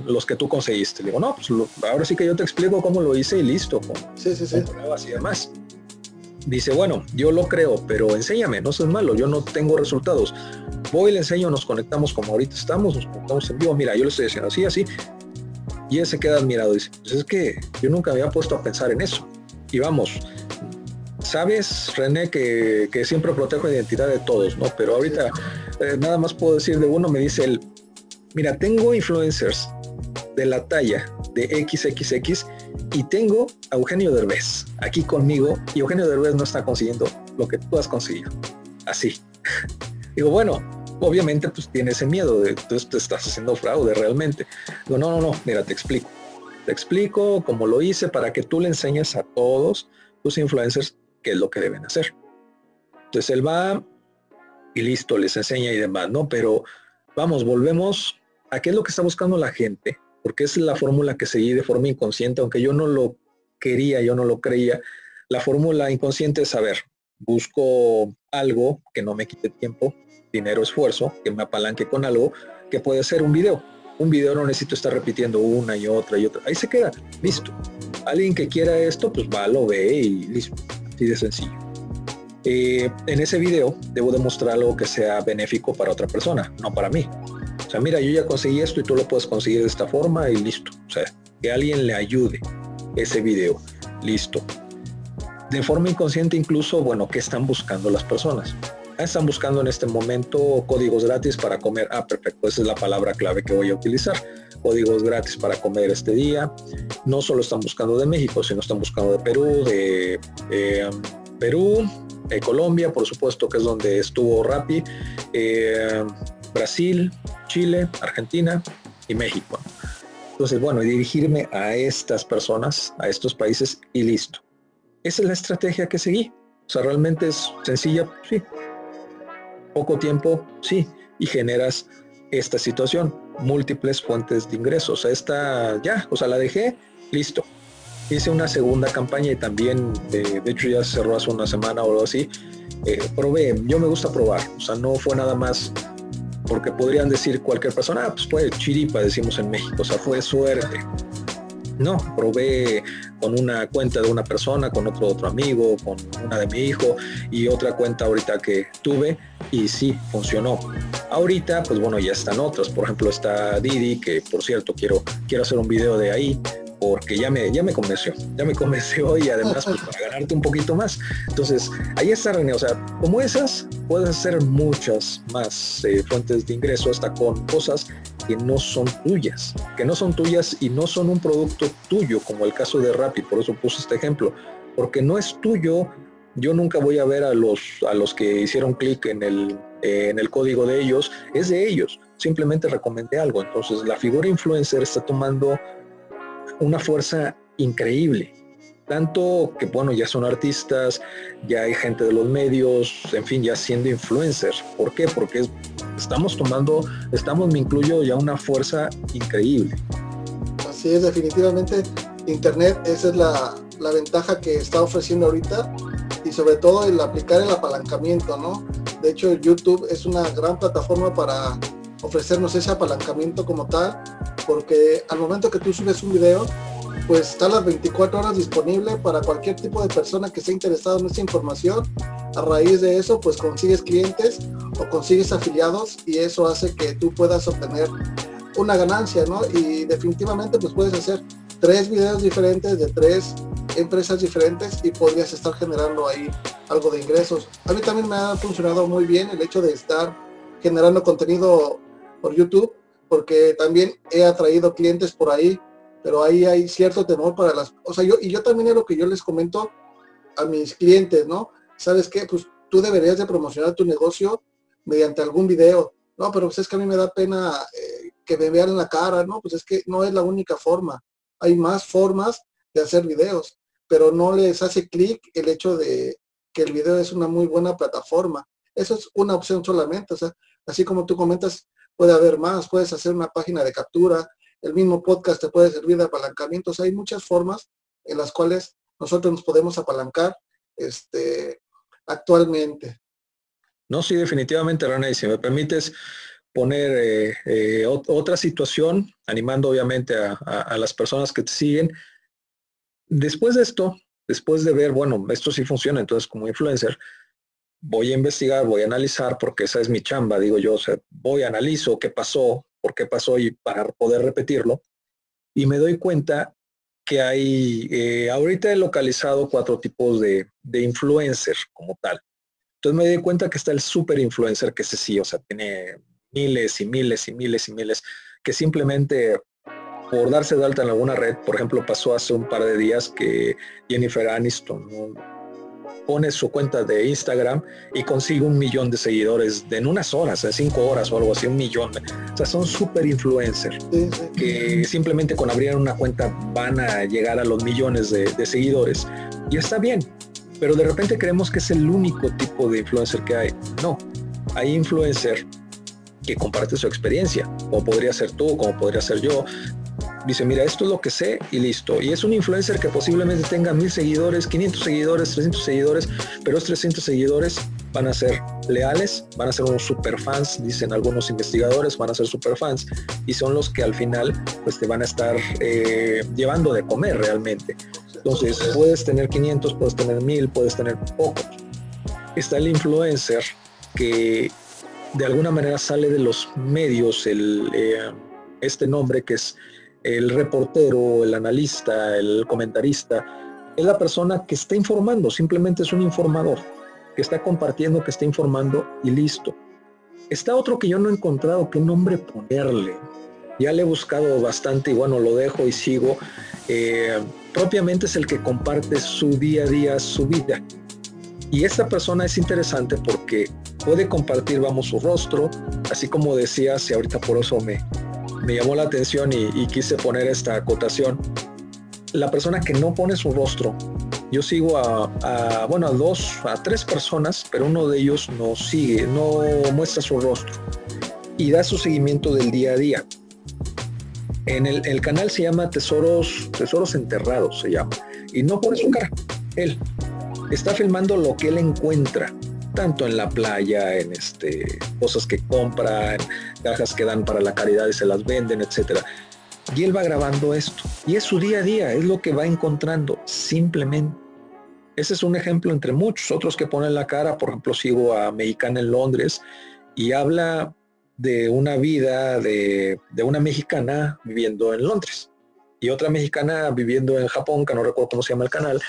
los que tú conseguiste. digo, no, pues ahora sí que yo te explico cómo lo hice y listo, con, sí, sí, sí. pruebas y demás. Dice, bueno, yo lo creo, pero enséñame, no seas malo, yo no tengo resultados. Voy, le enseño, nos conectamos como ahorita estamos, nos conectamos en vivo, mira, yo le estoy diciendo así, así. Y él se queda admirado, dice, pues es que yo nunca había puesto a pensar en eso. Y vamos, sabes, René, que, siempre protejo la identidad de todos, ¿no? Pero ahorita eh, nada más puedo decir de uno, me dice él, mira, tengo influencers de la talla de XXX y tengo a Eugenio Derbez aquí conmigo y Eugenio Derbez no está consiguiendo lo que tú has conseguido. Así. Digo, bueno, obviamente pues tiene ese miedo de tú te estás haciendo fraude realmente. Digo, no, no, no, mira, te explico. Te explico cómo lo hice para que tú le enseñes a todos tus influencers qué es lo que deben hacer. Entonces él va y listo, les enseña y demás, ¿no? Pero vamos, volvemos a qué es lo que está buscando la gente, porque es la fórmula que seguí de forma inconsciente, aunque yo no lo quería, yo no lo creía. La fórmula inconsciente es saber, busco algo que no me quite tiempo, dinero, esfuerzo, que me apalanque con algo, que puede ser un video. Un video no necesito estar repitiendo una y otra y otra. Ahí se queda, listo. Alguien que quiera esto, pues va, lo ve y listo. Así de sencillo. Eh, en ese video debo demostrar algo que sea benéfico para otra persona, no para mí. O sea, mira, yo ya conseguí esto y tú lo puedes conseguir de esta forma y listo. O sea, que alguien le ayude ese video. Listo. De forma inconsciente incluso, bueno, ¿qué están buscando las personas? Están buscando en este momento códigos gratis para comer. Ah, perfecto, esa es la palabra clave que voy a utilizar. Códigos gratis para comer este día. No solo están buscando de México, sino están buscando de Perú, de eh, Perú, de Colombia, por supuesto, que es donde estuvo Rappi, eh, Brasil, Chile, Argentina y México. Entonces, bueno, dirigirme a estas personas, a estos países y listo. Esa es la estrategia que seguí. O sea, realmente es sencilla, sí. Poco tiempo, sí. Y generas esta situación, múltiples fuentes de ingresos. Esta ya, o sea, la dejé, listo. Hice una segunda campaña y también, de, hecho ya cerró hace una semana o algo así. Eh, probé, yo me gusta probar, o sea, no fue nada más porque podrían decir cualquier persona, ah, pues fue chiripa, decimos en México, o sea, fue suerte. No, probé con una cuenta de una persona, con otro otro amigo, con una de mi hijo y otra cuenta ahorita que tuve y sí, funcionó. Ahorita, pues bueno, ya están otras. Por ejemplo, está Didi, que por cierto quiero, quiero hacer un video de ahí porque ya me, ya me convenció, ya me convenció y además pues, para ganarte un poquito más. Entonces, ahí está René, o sea, como esas, puedes hacer muchas más eh, fuentes de ingreso hasta con cosas que no son tuyas, que no son tuyas y no son un producto tuyo, como el caso de Rappi, por eso puse este ejemplo, porque no es tuyo, yo nunca voy a ver a los, a los que hicieron clic en el, en el código de ellos, es de ellos, simplemente recomendé algo, entonces la figura influencer está tomando una fuerza increíble. Tanto que, bueno, ya son artistas, ya hay gente de los medios, en fin, ya siendo influencers. ¿Por qué? Porque estamos tomando, estamos, me incluyo, ya una fuerza increíble. Así es, definitivamente. Internet, esa es la, la ventaja que está ofreciendo ahorita. Y sobre todo el aplicar el apalancamiento, ¿no? De hecho, YouTube es una gran plataforma para ofrecernos ese apalancamiento como tal, porque al momento que tú subes un video, pues está las 24 horas disponible para cualquier tipo de persona que esté interesado en esta información. A raíz de eso, pues consigues clientes o consigues afiliados y eso hace que tú puedas obtener una ganancia, ¿no? Y definitivamente pues puedes hacer tres videos diferentes de tres empresas diferentes y podrías estar generando ahí algo de ingresos. A mí también me ha funcionado muy bien el hecho de estar generando contenido por YouTube, porque también he atraído clientes por ahí, pero ahí hay cierto temor para las, o sea, yo, y yo también es lo que yo les comento a mis clientes, ¿no? ¿Sabes qué? Pues tú deberías de promocionar tu negocio mediante algún video. No, pero pues es que a mí me da pena eh, que me vean en la cara, ¿no? Pues es que no es la única forma. Hay más formas de hacer videos, pero no les hace clic el hecho de que el video es una muy buena plataforma. Eso es una opción solamente. O sea, así como tú comentas, puede haber más, puedes hacer una página de captura, el mismo podcast te puede servir de apalancamiento. hay muchas formas en las cuales nosotros nos podemos apalancar este, actualmente. No, sí, definitivamente, René, si me permites poner eh, eh, otra situación, animando obviamente a, las personas que te siguen. Después de esto, después de ver, bueno, esto sí funciona, entonces como influencer, voy a investigar, voy a analizar, porque esa es mi chamba, digo yo, o sea, voy, analizo qué pasó, por qué pasó y para poder repetirlo. Y me doy cuenta que hay, eh, ahorita he localizado cuatro tipos de, de influencer como tal. Entonces me di cuenta que está el super influencer, que ese sí, o sea, tiene miles y miles y miles y miles, que simplemente por darse de alta en alguna red, por ejemplo, pasó hace un par de días que Jennifer Aniston pone su cuenta de Instagram y consigue un millón de seguidores en unas horas, en cinco horas o algo así, un millón. O sea, son super influencers que simplemente con abrir una cuenta van a llegar a los millones de, de seguidores. Y está bien, pero de repente creemos que es el único tipo de influencer que hay. No, hay influencer que comparte su experiencia, como podría ser tú, como podría ser yo. Dice, mira, esto es lo que sé y listo. Y es un influencer que posiblemente tenga mil seguidores, 500 seguidores, 300 seguidores, pero esos 300 seguidores van a ser leales, van a ser unos super fans, dicen algunos investigadores, van a ser super fans y son los que al final pues te van a estar eh, llevando de comer realmente. Entonces, puedes tener 500, puedes tener 1000, puedes tener poco. Está el influencer que de alguna manera sale de los medios, eh, este nombre que es el reportero, el analista, el comentarista, es la persona que está informando, simplemente es un informador, que está compartiendo, que está informando y listo. Está otro que yo no he encontrado qué nombre ponerle. Ya le he buscado bastante y bueno, lo dejo y sigo. Eh, propiamente es el que comparte su día a día, su vida. Y esta persona es interesante porque puede compartir, vamos, su rostro, así como decías, y ahorita por eso me, me llamó la atención y, quise poner esta acotación. La persona que no pone su rostro, yo sigo a, bueno, a dos, a tres personas, pero uno de ellos no sigue, no muestra su rostro y da su seguimiento del día a día. En el, canal se llama Tesoros, Tesoros Enterrados, se llama. Y no pone su cara, él. Está filmando lo que él encuentra, tanto en la playa, en este, cosas que compran, cajas que dan para la caridad y se las venden, etcétera. Y él va grabando esto. Y es su día a día, es lo que va encontrando, simplemente. Ese es un ejemplo entre muchos otros que ponen la cara. Por ejemplo, sigo a Mexicana en Londres y habla de una vida de, una mexicana viviendo en Londres y otra mexicana viviendo en Japón, que no recuerdo cómo se llama el canal,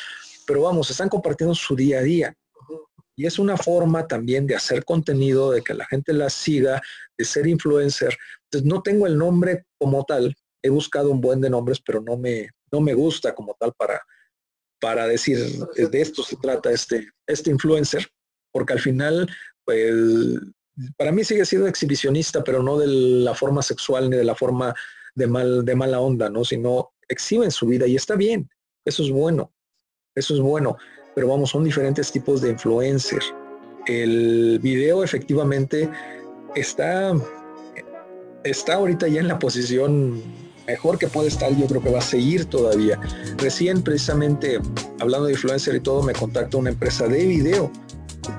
pero vamos, están compartiendo su día a día. Y es una forma también de hacer contenido, de que la gente la siga, de ser influencer. Entonces no tengo el nombre como tal, he buscado un buen de nombres, pero no me, no me gusta como tal para, para decir de esto se trata este, este influencer, porque al final, pues para mí sigue siendo exhibicionista, pero no de la forma sexual ni de la forma de, mal, de mala onda, ¿no? Sino exhiben su vida y está bien, eso es bueno, eso es bueno, pero vamos, son diferentes tipos de influencer. El video efectivamente está, está ahorita ya en la posición mejor que puede estar, yo creo que va a seguir todavía. Recién, precisamente, hablando de influencer y todo, me contacta una empresa de video.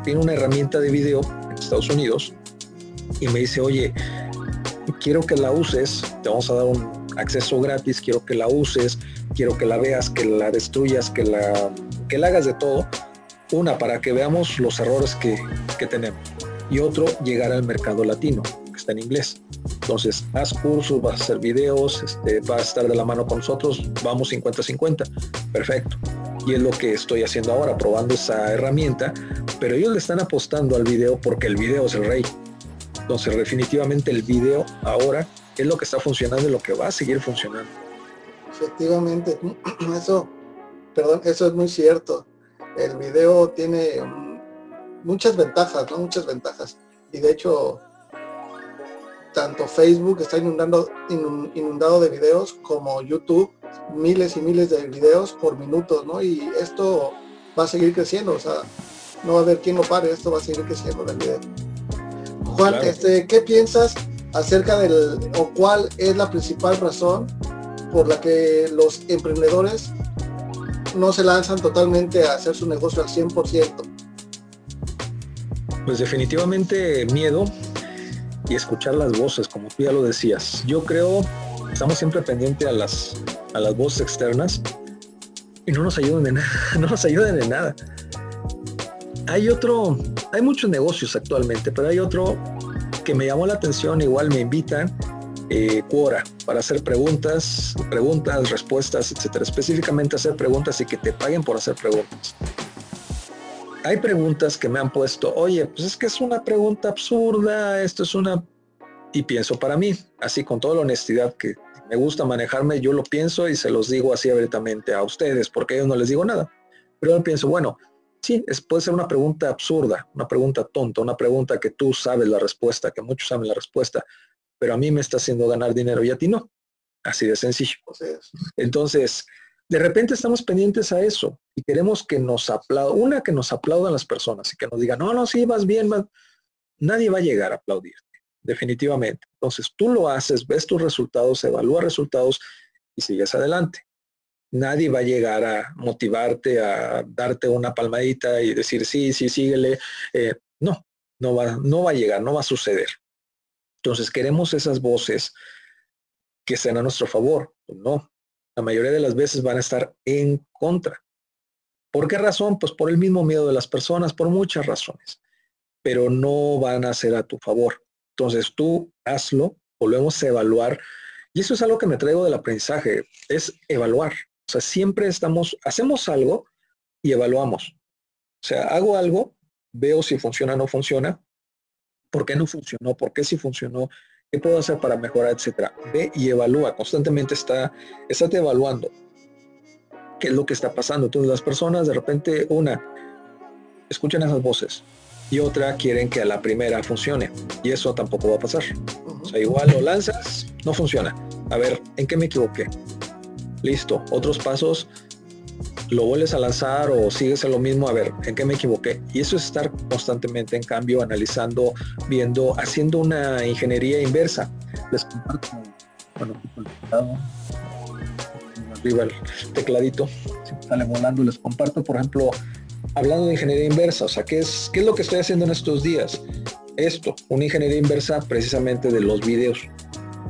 Tiene una herramienta de video en Estados Unidos y me dice, oye, quiero que la uses, te vamos a dar un acceso gratis, quiero que la uses, quiero que la veas, que la destruyas, que la, que la hagas de todo. Una, para que veamos los errores que, que tenemos. Y otro, llegar al mercado latino, que está en inglés. Entonces, haz cursos, vas a hacer videos, este, vas a estar de la mano con nosotros, vamos 50-50. Perfecto. Y es lo que estoy haciendo ahora, probando esa herramienta, pero ellos le están apostando al video porque el video es el rey. Entonces, definitivamente el video ahora es lo que está funcionando y lo que va a seguir funcionando. Efectivamente, eso, perdón, eso es muy cierto. El video tiene mm, muchas ventajas, ¿no? Muchas ventajas. Y de hecho, tanto Facebook está inundando, inundado de videos como YouTube, miles y miles de videos por minuto, ¿no? Y esto va a seguir creciendo, o sea, no va a haber quien lo pare, esto va a seguir creciendo el video. Juan, este, ¿qué piensas acerca del, o cuál es la principal razón por la que los emprendedores no se lanzan totalmente a hacer su negocio al 100%? Pues definitivamente miedo, y escuchar las voces, como tú ya lo decías. Yo creo, estamos siempre pendientes a las, a las voces externas y no nos ayudan de nada, no nos ayudan de nada. Hay otro, hay muchos negocios actualmente, pero hay otro que me llamó la atención, igual me invitan, eh, Quora, para hacer preguntas, preguntas, respuestas, etcétera. Específicamente hacer preguntas y que te paguen por hacer preguntas hay preguntas que me han puesto, oye, pues es que es una pregunta absurda, esto es una... Y pienso para mí, así con toda la honestidad que me gusta manejarme, yo lo pienso y se los digo así abiertamente a ustedes, porque ellos no les digo nada. Pero yo pienso, bueno, sí, es, puede ser una pregunta absurda, una pregunta tonta, una pregunta que tú sabes la respuesta, que muchos saben la respuesta, pero a mí me está haciendo ganar dinero y a ti no. Así de sencillo. Entonces, de repente estamos pendientes a eso y queremos que nos aplaudan, una que nos aplaudan las personas y que nos digan, no, no, sí, vas bien, nadie va a llegar a aplaudirte, definitivamente. Entonces tú lo haces, ves tus resultados, evalúas resultados y sigues adelante. Nadie va a llegar a motivarte, a darte una palmadita y decir, sí, sí, síguele. Eh, no, no va, no va a llegar, no va a suceder. Entonces queremos esas voces que sean a nuestro favor. No, la mayoría de las veces van a estar en contra. ¿Por qué razón? Pues por el mismo miedo de las personas, por muchas razones, pero no van a ser a tu favor. Entonces tú hazlo, volvemos a evaluar. Y eso es algo que me traigo del aprendizaje, es evaluar. O sea, siempre estamos, hacemos algo y evaluamos. O sea, hago algo, veo si funciona o no funciona, por qué no funcionó, por qué sí funcionó, ¿Qué puedo hacer para mejorar, etcétera? Ve y evalúa, constantemente está, estate evaluando qué es lo que está pasando. Entonces las personas de repente, una, escuchan esas voces y otra quieren que a la primera funcione y eso tampoco va a pasar. O sea, igual lo lanzas, no funciona. A ver, ¿en qué me equivoqué? Listo, otros pasos, lo vuelves a lanzar o sigues en lo mismo, a ver, ¿en qué me equivoqué? Y eso es estar constantemente en cambio, analizando, viendo, haciendo una ingeniería inversa. Les comparto, bueno, arriba el tecladito, sale volando, les comparto, por ejemplo, hablando de ingeniería inversa, o sea, ¿qué es, ¿qué es lo que estoy haciendo en estos días? Esto, una ingeniería inversa precisamente de los videos.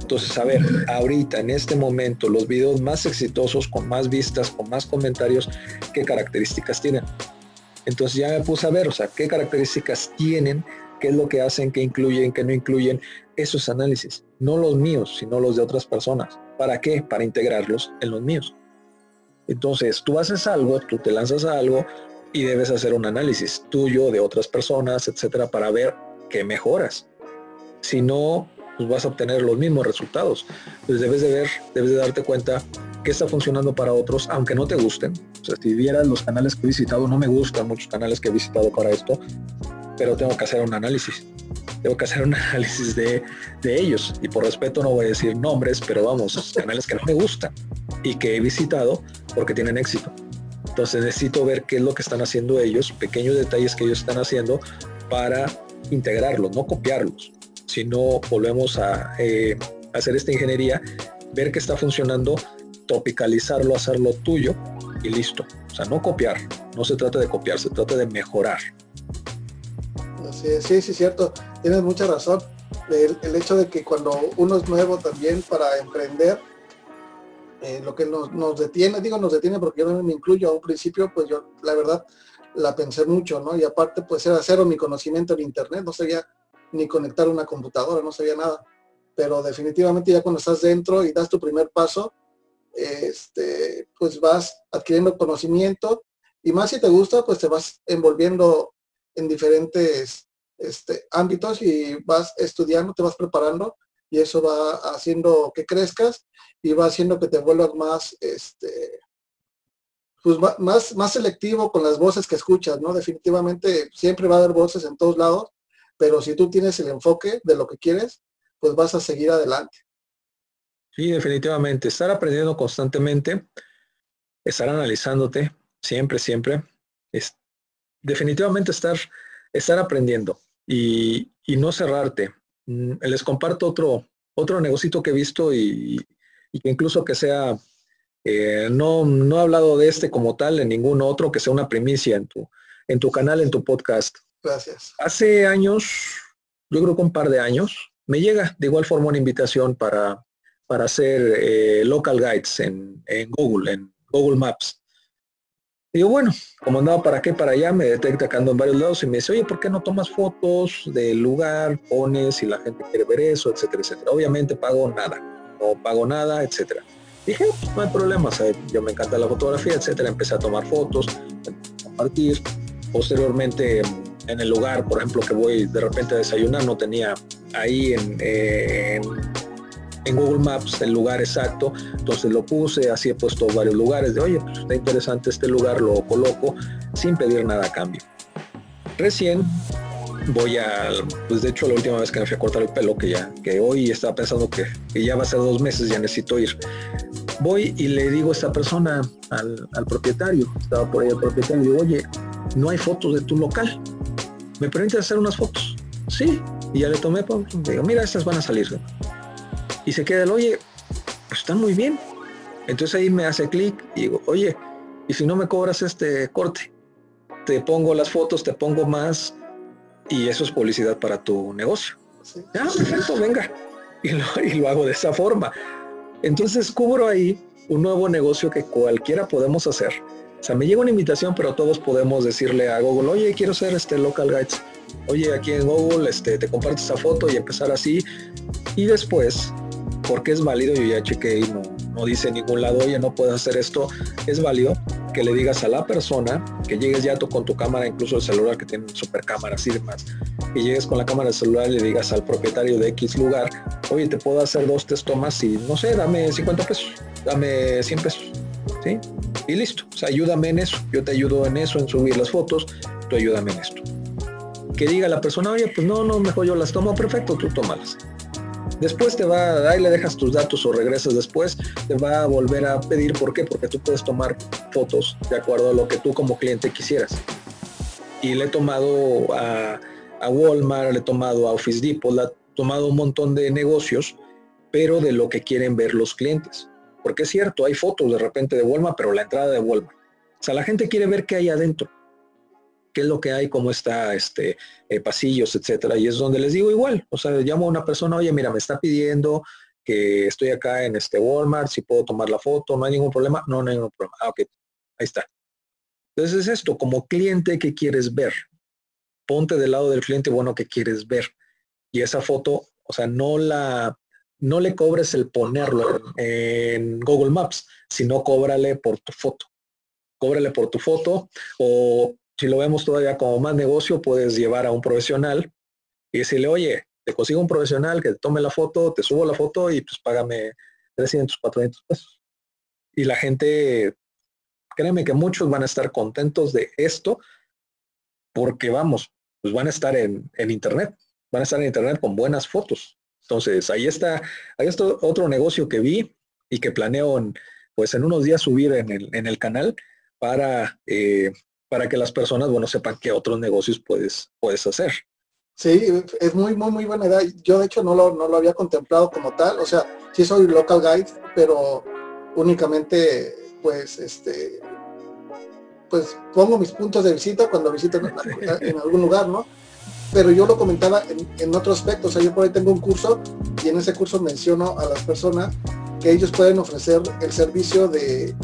Entonces, a ver, ahorita, en este momento, los videos más exitosos, con más vistas, con más comentarios, ¿qué características tienen? Entonces ya me puse a ver, o sea, qué características tienen, qué es lo que hacen, qué incluyen, qué no incluyen. Esos análisis, no los míos, sino los de otras personas. ¿Para qué? Para integrarlos en los míos. Entonces, tú haces algo, tú te lanzas a algo y debes hacer un análisis tuyo, de otras personas, etcétera, para ver qué mejoras. Si no, pues vas a obtener los mismos resultados. Entonces debes de ver, debes de darte cuenta qué está funcionando para otros, aunque no te gusten. O sea, si vieras los canales que he visitado, no me gustan muchos canales que he visitado para esto, pero tengo que hacer un análisis. Tengo que hacer un análisis de, de ellos. Y por respeto no voy a decir nombres, pero vamos, canales que no me gustan y que he visitado porque tienen éxito. Entonces necesito ver qué es lo que están haciendo ellos, pequeños detalles que ellos están haciendo para integrarlos, no copiarlos. Si no volvemos a eh, hacer esta ingeniería ver que está funcionando, tropicalizarlo, hacerlo tuyo y listo. O sea, no copiar, no se trata de copiar, se trata de mejorar. Sí, sí, sí, cierto. Tienes mucha razón. El, hecho de que cuando uno es nuevo también para emprender, eh, lo que nos, nos, detiene, digo nos detiene porque yo no me incluyo a un principio, pues yo la verdad la pensé mucho, ¿no? Y aparte pues era cero mi conocimiento en internet, no sabía ni conectar una computadora, no sabía nada. Pero definitivamente ya cuando estás dentro y das tu primer paso, este, pues vas adquiriendo conocimiento y más si te gusta, pues te vas envolviendo en diferentes este, ámbitos y vas estudiando, te vas preparando y eso va haciendo que crezcas y va haciendo que te vuelvas más, este, pues más, más selectivo con las voces que escuchas, ¿no? Definitivamente siempre va a haber voces en todos lados, pero si tú tienes el enfoque de lo que quieres, pues vas a seguir adelante. Sí, definitivamente. Estar aprendiendo constantemente, estar analizándote, siempre, siempre, es definitivamente estar, estar aprendiendo y, no cerrarte. Mm, les comparto otro, otro negocito que he visto y, que incluso que sea, eh, no, no he hablado de este como tal en ningún otro, que sea una primicia en tu, en tu canal, en tu podcast. Gracias. Hace años, yo creo que un par de años, me llega de igual forma una invitación para, para hacer eh, local guides en, Google, en Google Maps. Y yo, bueno, como andaba para qué, para allá, me detecta que ando en varios lados y me dice, oye, ¿por qué no tomas fotos del lugar, pones si la gente quiere ver eso, etcétera, etcétera? Obviamente pago nada, no pago nada, etcétera. Dije, pues, no hay problema, yo me encanta la fotografía, etcétera. Empecé a tomar fotos, a compartir. Posteriormente, en el lugar, por ejemplo, que voy de repente a desayunar, no tenía ahí en, en Google Maps el lugar exacto, entonces lo puse, así he puesto varios lugares de, oye, pues está interesante este lugar, lo coloco sin pedir nada a cambio. Recién voy a, pues de hecho la última vez que me fui a cortar el pelo, que ya, que hoy estaba pensando que, ya va a ser dos meses, ya necesito ir. Voy y le digo a esta persona, al, propietario, estaba por ahí el propietario, digo, oye, no hay fotos de tu local. ¿Me permite hacer unas fotos? Sí. Y ya le tomé, pues, digo, mira, estas van a salir y se queda el, oye, pues están muy bien. Entonces ahí me hace clic y digo, oye, ¿y si no me cobras este corte? Te pongo las fotos, te pongo más y eso es publicidad para tu negocio. Ah, perfecto, venga. Y lo, y lo hago de esa forma. Entonces cubro ahí un nuevo negocio que cualquiera podemos hacer. O sea, me llega una invitación, pero todos podemos decirle a Google, oye, quiero ser este local guides. Oye, aquí en Google este, te comparto esa foto y empezar así. Y después porque es válido, yo ya chequé y no, dice en ningún lado, oye, no puedes hacer esto, es válido que le digas a la persona, que llegues ya tú con tu cámara, incluso el celular que tiene super cámaras y demás, que llegues con la cámara del celular y le digas al propietario de X lugar, oye, te puedo hacer dos, tres tomas y no sé, dame 50 pesos, dame 100 pesos, Y listo, o sea, ayúdame en eso, yo te ayudo en eso, en subir las fotos, tú ayúdame en esto. Que diga la persona, oye, pues no, no, mejor yo las tomo, perfecto, tú tómalas. Después te va, ahí le dejas tus datos o regresas después, te va a volver a pedir, ¿por qué? Porque tú puedes tomar fotos de acuerdo a lo que tú como cliente quisieras. Y le he tomado a, a Walmart, le he tomado a Office Depot, le he tomado un montón de negocios, pero de lo que quieren ver los clientes. Porque es cierto, hay fotos de repente de Walmart, pero la entrada de Walmart. O sea, la gente quiere ver qué hay adentro qué es lo que hay, cómo está, este, eh, pasillos, etcétera. Y es donde les digo igual, o sea, llamo a una persona, oye, mira, me está pidiendo que estoy acá en este Walmart, si puedo tomar la foto, no hay ningún problema, no, no hay ningún problema. Ah, ok, ahí está. Entonces es esto, como cliente, ¿qué quieres ver? Ponte del lado del cliente, bueno, ¿qué quieres ver? Y esa foto, o sea, no la, no le cobres el ponerlo en Google Maps, sino cóbrale por tu foto. Cóbrale por tu foto o si lo vemos todavía como más negocio, puedes llevar a un profesional y decirle, oye, te consigo un profesional que te tome la foto, te subo la foto y pues págame 300, 400 pesos. Y la gente, créeme que muchos van a estar contentos de esto porque vamos, pues van a estar en, internet, van a estar en internet con buenas fotos. Entonces, ahí está, ahí está otro negocio que vi y que planeo en, pues en unos días subir en el, en el canal para eh, para que las personas, bueno, sepan qué otros negocios puedes, puedes hacer. Sí, es muy, muy, muy buena idea. Yo de hecho no lo, no lo había contemplado como tal. O sea, sí soy local guide, pero únicamente pues este pues pongo mis puntos de visita cuando visito en, algún lugar, ¿no? Pero yo lo comentaba en, otro aspecto, o sea, yo por ahí tengo un curso y en ese curso menciono a las personas que ellos pueden ofrecer el servicio de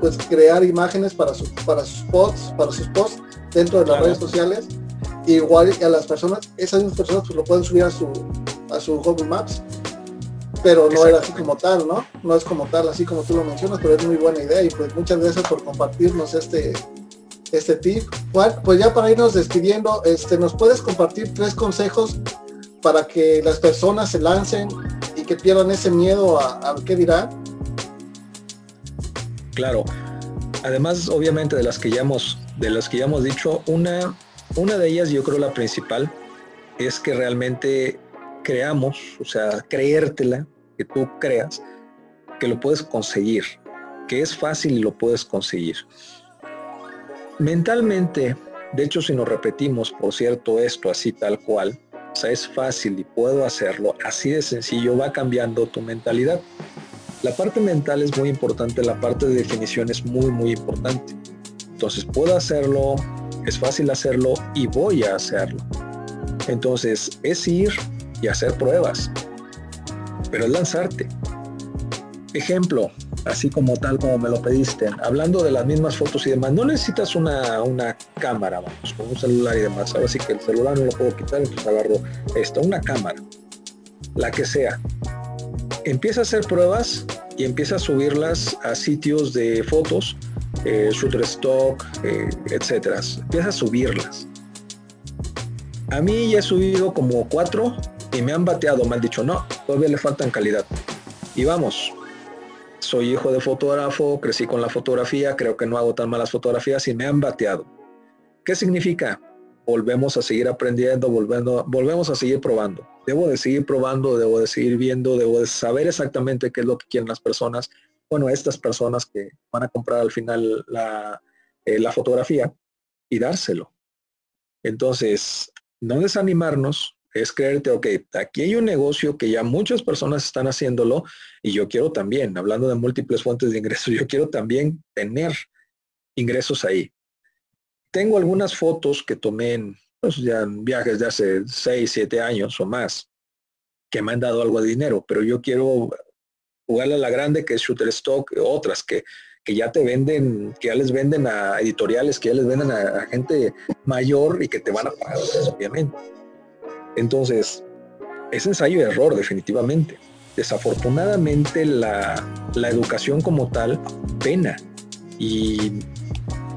pues crear imágenes para sus para sus posts, para sus posts dentro de las redes sociales. Igual a las personas, esas mismas personas pues lo pueden subir a su, a su Google Maps, pero no era así como tal, ¿no? No es como tal, así como tú lo mencionas, pero es muy buena idea y pues muchas gracias por compartirnos este, este tip. Juan, pues ya para irnos despidiendo, este, ¿nos puedes compartir tres consejos para que las personas se lancen y que pierdan ese miedo a, a qué dirán? Claro. Además, obviamente, de las que ya hemos, de las que ya hemos dicho, una una de ellas, yo creo la principal, es que realmente creamos, o sea, creértela, que tú creas que lo puedes conseguir, que es fácil y lo puedes conseguir. Mentalmente, de hecho, si nos repetimos, por cierto, esto así tal cual, o sea, es fácil y puedo hacerlo, así de sencillo va cambiando tu mentalidad. La parte mental es muy importante, la parte de definición es muy, muy importante. Entonces, puedo hacerlo, es fácil hacerlo y voy a hacerlo. Entonces es ir y hacer pruebas, pero es lanzarte. Ejemplo, así como tal como me lo pediste, hablando de las mismas fotos y demás, no necesitas una, una cámara, vamos, con un celular y demás. Ahora sí que el celular no lo puedo quitar, entonces agarro esto, una cámara, la que sea. Empieza a hacer pruebas y empieza a subirlas a sitios de fotos eh, eh, etcétera. Empieza a subirlas. A mí ya he subido como cuatro y me han bateado, me han dicho, no, todavía le faltan calidad. Y vamos, soy hijo de fotógrafo, crecí con la fotografía, creo que no hago tan malas fotografías y me han bateado. ¿Qué significa? Volvemos a seguir aprendiendo, volviendo, volvemos a seguir probando. Debo de seguir probando, debo de seguir viendo, debo de saber exactamente qué es lo que quieren las personas bueno, estas personas que van a comprar al final eh, la, fotografía y dárselo. Entonces, no desanimarnos, es creerte, ok, aquí hay un negocio que ya muchas personas están haciéndolo y yo quiero también, hablando de múltiples fuentes de ingresos, yo quiero también tener ingresos ahí. Tengo algunas fotos que tomé en, pues, viajes de hace 6, 7 años o más, que me han dado algo de dinero, pero yo quiero jugarle a la grande que es Shutterstock, otras que, que ya te venden, que ya les venden a editoriales, que ya les venden a, gente mayor y que te van a pagar, obviamente. Entonces, es ensayo y error, definitivamente. Desafortunadamente la, la educación como tal pena y,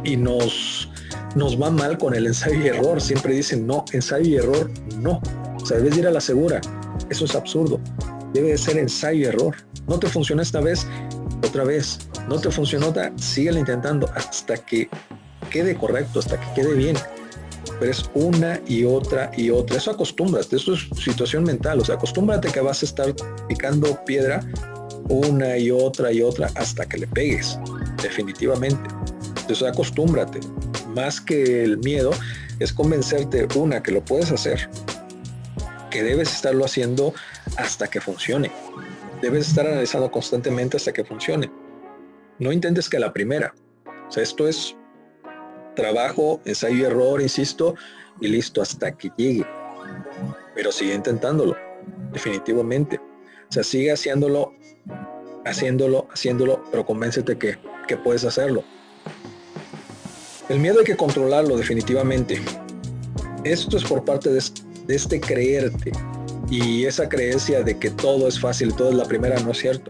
y nos, nos va mal con el ensayo y error. Siempre dicen, no, ensayo y error, no. O sea, debes ir a la segura. Eso es absurdo. Debe de ser ensayo y error. No te funcionó esta vez, otra vez. No te funcionó, síguelo intentando hasta que quede correcto, hasta que quede bien. Pero es una y otra y otra. Eso acostúmbrate, eso es situación mental. O sea, acostúmbrate que vas a estar picando piedra una y otra y otra hasta que le pegues, definitivamente. Entonces acostúmbrate. Más que el miedo, es convencerte, una, que lo puedes hacer, que debes estarlo haciendo hasta que funcione debes estar analizando constantemente hasta que funcione. No intentes que la primera. O sea, esto es trabajo, ensayo y error, insisto, y listo hasta que llegue. Pero sigue intentándolo, definitivamente. O sea, sigue haciéndolo, haciéndolo, haciéndolo, pero convéncete que, que puedes hacerlo. El miedo hay que controlarlo definitivamente. Esto es por parte de, de este creerte, y esa creencia de que todo es fácil, todo es la primera, no es cierto.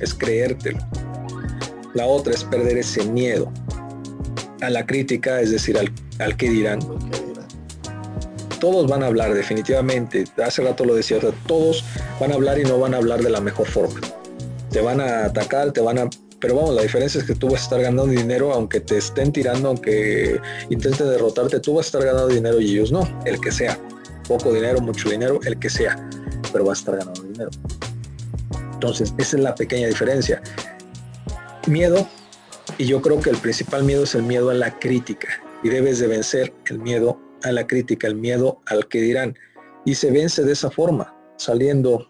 Es creértelo. La otra es perder ese miedo a la crítica, es decir, al, al que dirán. Todos van a hablar definitivamente. Hace rato lo decía, todos van a hablar y no van a hablar de la mejor forma. Te van a atacar, te van a pero vamos, la diferencia es que tú vas a estar ganando dinero aunque te estén tirando, aunque intenten derrotarte, tú vas a estar ganando dinero y ellos no, el que sea poco dinero, mucho dinero, el que sea, pero va a estar ganando dinero. Entonces, esa es la pequeña diferencia. Miedo, y yo creo que el principal miedo es el miedo a la crítica, y debes de vencer el miedo a la crítica, el miedo al que dirán. y se vence de esa forma, saliendo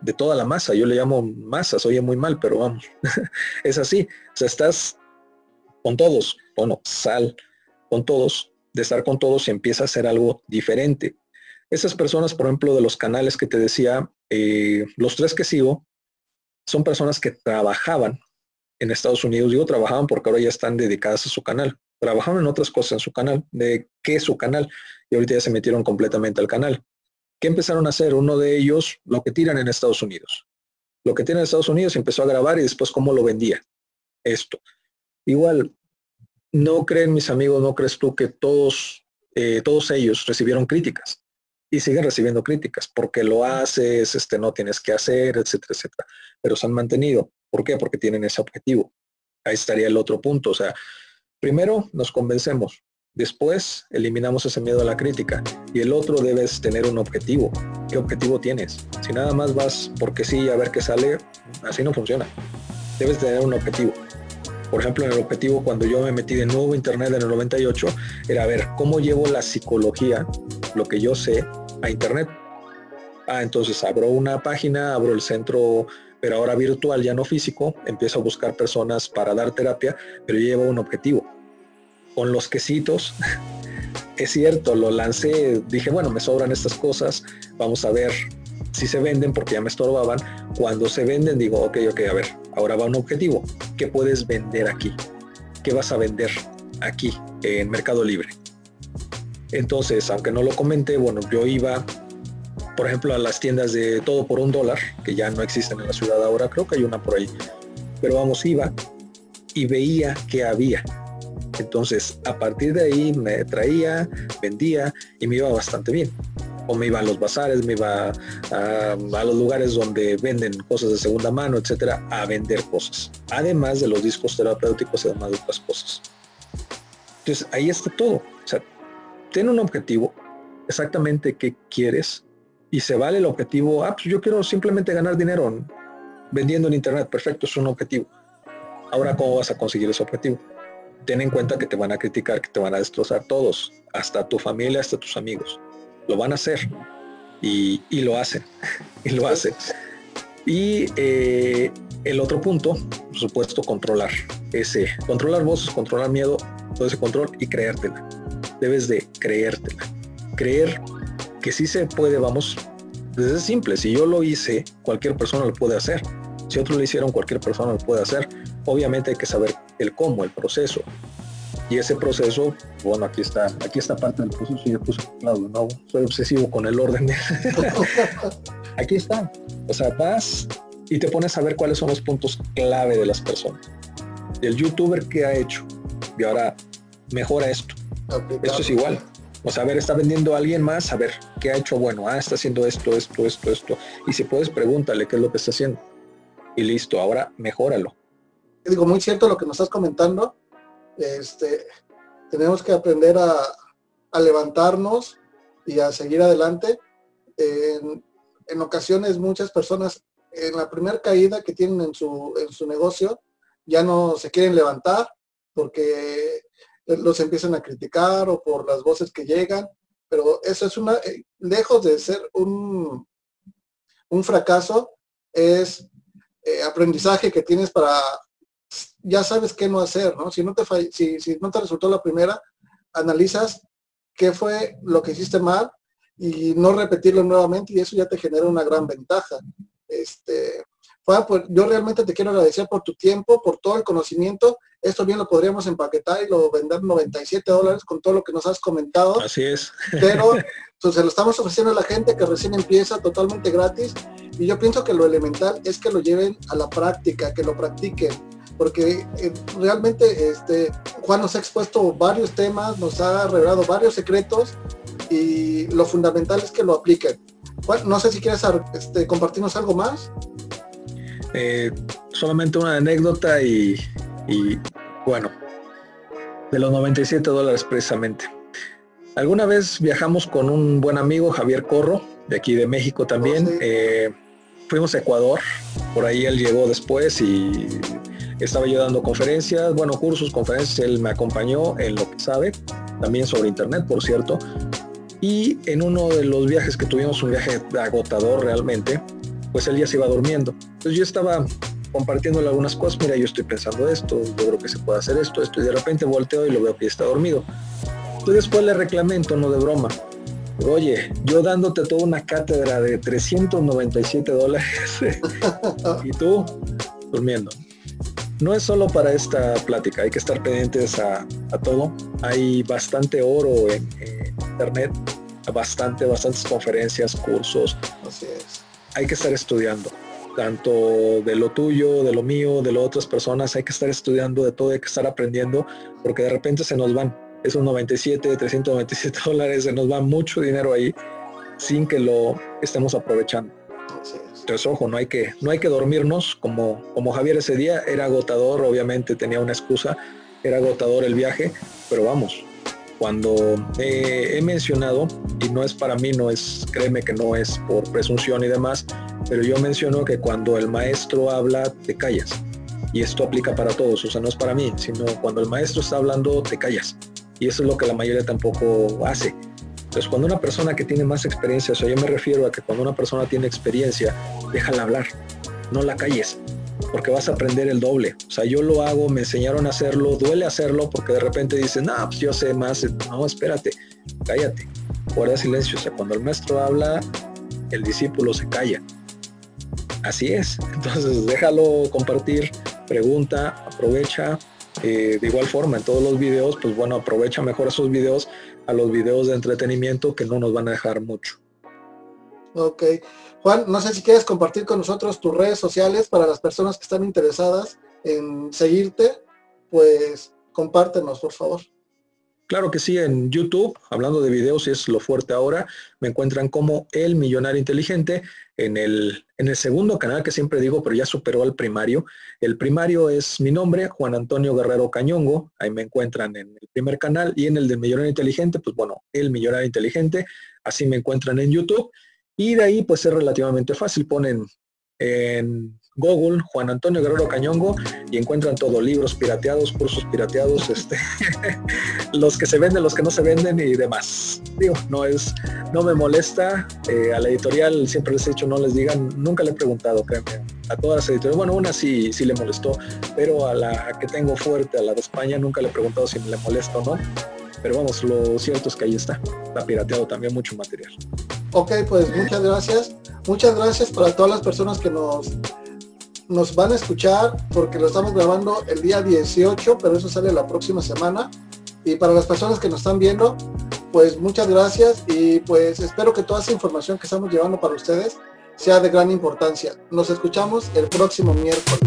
de toda la masa. Yo le llamo masas, oye muy mal, pero vamos, es así. O sea, estás con todos, bueno, sal con todos, de estar con todos y empieza a hacer algo diferente. Esas personas, por ejemplo, de los canales que te decía, eh, los tres que sigo, son personas que trabajaban en Estados Unidos. Digo trabajaban porque ahora ya están dedicadas a su canal. Trabajaban en otras cosas en su canal. ¿De qué su canal? Y ahorita ya se metieron completamente al canal. ¿Qué empezaron a hacer? Uno de ellos, lo que tiran en Estados Unidos. Lo que tiran en Estados Unidos empezó a grabar y después cómo lo vendía. Esto. Igual, no creen mis amigos, no crees tú que todos, eh, todos ellos recibieron críticas y siguen recibiendo críticas porque lo haces, este, no tienes que hacer, etcétera, etcétera. Pero se han mantenido. ¿Por qué? Porque tienen ese objetivo. Ahí estaría el otro punto. O sea, primero nos convencemos, después eliminamos ese miedo a la crítica y el otro debes tener un objetivo. ¿Qué objetivo tienes? Si nada más vas porque sí a ver qué sale, así no funciona. Debes tener un objetivo. Por ejemplo, en el objetivo cuando yo me metí de nuevo a Internet en el 98, era ver cómo llevo la psicología, lo que yo sé, a Internet. Ah, entonces abro una página, abro el centro, pero ahora virtual, ya no físico, empiezo a buscar personas para dar terapia, pero llevo un objetivo. Con los quesitos, es cierto, lo lancé, dije, bueno, me sobran estas cosas, vamos a ver si se venden porque ya me estorbaban. Cuando se venden, digo, ok, ok, a ver, ahora va un objetivo. ¿Qué puedes vender aquí? ¿Qué vas a vender aquí en Mercado Libre? Entonces, aunque no lo comenté, bueno, yo iba, por ejemplo, a las tiendas de todo por un dólar, que ya no existen en la ciudad ahora, creo que hay una por ahí. Pero vamos, iba y veía que había. Entonces, a partir de ahí me traía, vendía y me iba bastante bien o me iba a los bazares, me iba a, los lugares donde venden cosas de segunda mano, etcétera, a vender cosas, además de los discos terapéuticos y además de otras cosas. Entonces ahí está todo. O sea, ten un objetivo, exactamente qué quieres, y se vale el objetivo, ah, pues yo quiero simplemente ganar dinero vendiendo en internet, perfecto, es un objetivo. Ahora, ¿cómo vas a conseguir ese objetivo? Ten en cuenta que te van a criticar, que te van a destrozar todos, hasta tu familia, hasta tus amigos lo van a hacer y, lo hacen, y lo hacen. Y eh, el otro punto, por supuesto, controlar ese, controlar voces, controlar miedo, todo ese control y creértela. Debes de creértela. Creer que sí se puede, vamos, es simple. Si yo lo hice, cualquier persona lo puede hacer. Si otro lo hicieron, cualquier persona lo puede hacer. Obviamente hay que saber el cómo, el proceso. Y ese proceso, bueno, aquí está, aquí está parte del proceso, y ya puse lado, no, soy obsesivo con el orden. aquí está. O sea, vas y te pones a ver cuáles son los puntos clave de las personas. El youtuber que ha hecho y ahora mejora esto. Esto es igual. O sea, a ver, está vendiendo a alguien más, a ver qué ha hecho bueno. Ah, está haciendo esto, esto, esto, esto. Y si puedes, pregúntale qué es lo que está haciendo. Y listo, ahora mejóralo. Digo, muy cierto lo que nos estás comentando este, tenemos que aprender a, levantarnos y a seguir adelante. En, ocasiones muchas personas en la primera caída que tienen en su, en su negocio ya no se quieren levantar porque los empiezan a criticar o por las voces que llegan, pero eso es una, eh, lejos de ser un, un fracaso, es eh, aprendizaje que tienes para ya sabes qué no hacer, ¿no? Si no te, si, si no te resultó la primera, analizas qué fue lo que hiciste mal y no repetirlo nuevamente y eso ya te genera una gran ventaja. Este, pues yo realmente te quiero agradecer por tu tiempo, por todo el conocimiento. Esto bien lo podríamos empaquetar y lo vender 97 dólares con todo lo que nos has comentado. Así es. Pero pues, se lo estamos ofreciendo a la gente que recién empieza totalmente gratis. Y yo pienso que lo elemental es que lo lleven a la práctica, que lo practiquen porque eh, realmente este, Juan nos ha expuesto varios temas, nos ha revelado varios secretos y lo fundamental es que lo apliquen. Juan, no sé si quieres este, compartirnos algo más. Eh, solamente una anécdota y, bueno, de los 97 dólares precisamente. Alguna vez viajamos con un buen amigo, Javier Corro, de aquí de México también. Oh, eh, fuimos a Ecuador, por ahí él llegó después y estaba yo dando conferencias, bueno, cursos, conferencias, él me acompañó en lo que sabe, también sobre internet, por cierto. Y en uno de los viajes que tuvimos, un viaje agotador realmente, pues él ya se iba durmiendo. Entonces yo estaba compartiéndole algunas cosas, mira, yo estoy pensando esto, yo creo que se puede hacer esto, esto, y de repente volteo y lo veo que está dormido. Entonces después le reclamé en tono de broma, oye, yo dándote toda una cátedra de 397 dólares y tú durmiendo. No es solo para esta plática, hay que estar pendientes a, todo. Hay bastante oro en, internet, bastante, bastantes conferencias, cursos. Así es. Hay que estar estudiando, tanto de lo tuyo, de lo mío, de lo de otras personas, hay que estar estudiando de todo, hay que estar aprendiendo, porque de repente se nos van. Esos 97, 397 dólares, se nos va mucho dinero ahí sin que lo estemos aprovechando. Entonces, ojo, no hay que, no hay que dormirnos como, como Javier ese día, era agotador, obviamente tenía una excusa, era agotador el viaje, pero vamos, cuando he mencionado, y no es para mí, no es, créeme que no es por presunción y demás, pero yo menciono que cuando el maestro habla, te callas. Y esto aplica para todos, o sea, no es para mí, sino cuando el maestro está hablando, te callas. Y eso es lo que la mayoría tampoco hace. Entonces, cuando una persona que tiene más experiencia, o sea, yo me refiero a que cuando una persona tiene experiencia, déjala hablar, no la calles, porque vas a aprender el doble. O sea, yo lo hago, me enseñaron a hacerlo, duele hacerlo porque de repente dicen, no, pues yo sé más. No, espérate, cállate, guarda silencio. O sea, cuando el maestro habla, el discípulo se calla. Así es. Entonces, déjalo compartir, pregunta, aprovecha, eh, de igual forma, en todos los videos, pues bueno, aprovecha mejor esos videos a los videos de entretenimiento que no nos van a dejar mucho. Ok. Juan, no sé si quieres compartir con nosotros tus redes sociales para las personas que están interesadas en seguirte, pues compártenos, por favor. Claro que sí, en YouTube, hablando de videos, es lo fuerte ahora, me encuentran como El Millonario Inteligente. En el, en el segundo canal que siempre digo, pero ya superó al primario. El primario es mi nombre, Juan Antonio Guerrero Cañongo. Ahí me encuentran en el primer canal y en el de Millonario Inteligente, pues bueno, El Millonario Inteligente. Así me encuentran en YouTube. Y de ahí pues es relativamente fácil. Ponen en Google, Juan Antonio Guerrero Cañongo, y encuentran todo, libros pirateados, cursos pirateados, este, los que se venden, los que no se venden y demás. Digo, no es, no me molesta, eh, a la editorial siempre les he dicho, no les digan, nunca le he preguntado, créanme, a todas las editoriales, bueno, una sí, sí le molestó, pero a la que tengo fuerte, a la de España, nunca le he preguntado si me le molesta o no. Pero vamos, lo cierto es que ahí está, está pirateado también mucho material. Ok, pues muchas gracias. Muchas gracias para todas las personas que nos nos van a escuchar porque lo estamos grabando el día 18, pero eso sale la próxima semana. Y para las personas que nos están viendo, pues muchas gracias y pues espero que toda esa información que estamos llevando para ustedes sea de gran importancia. Nos escuchamos el próximo miércoles.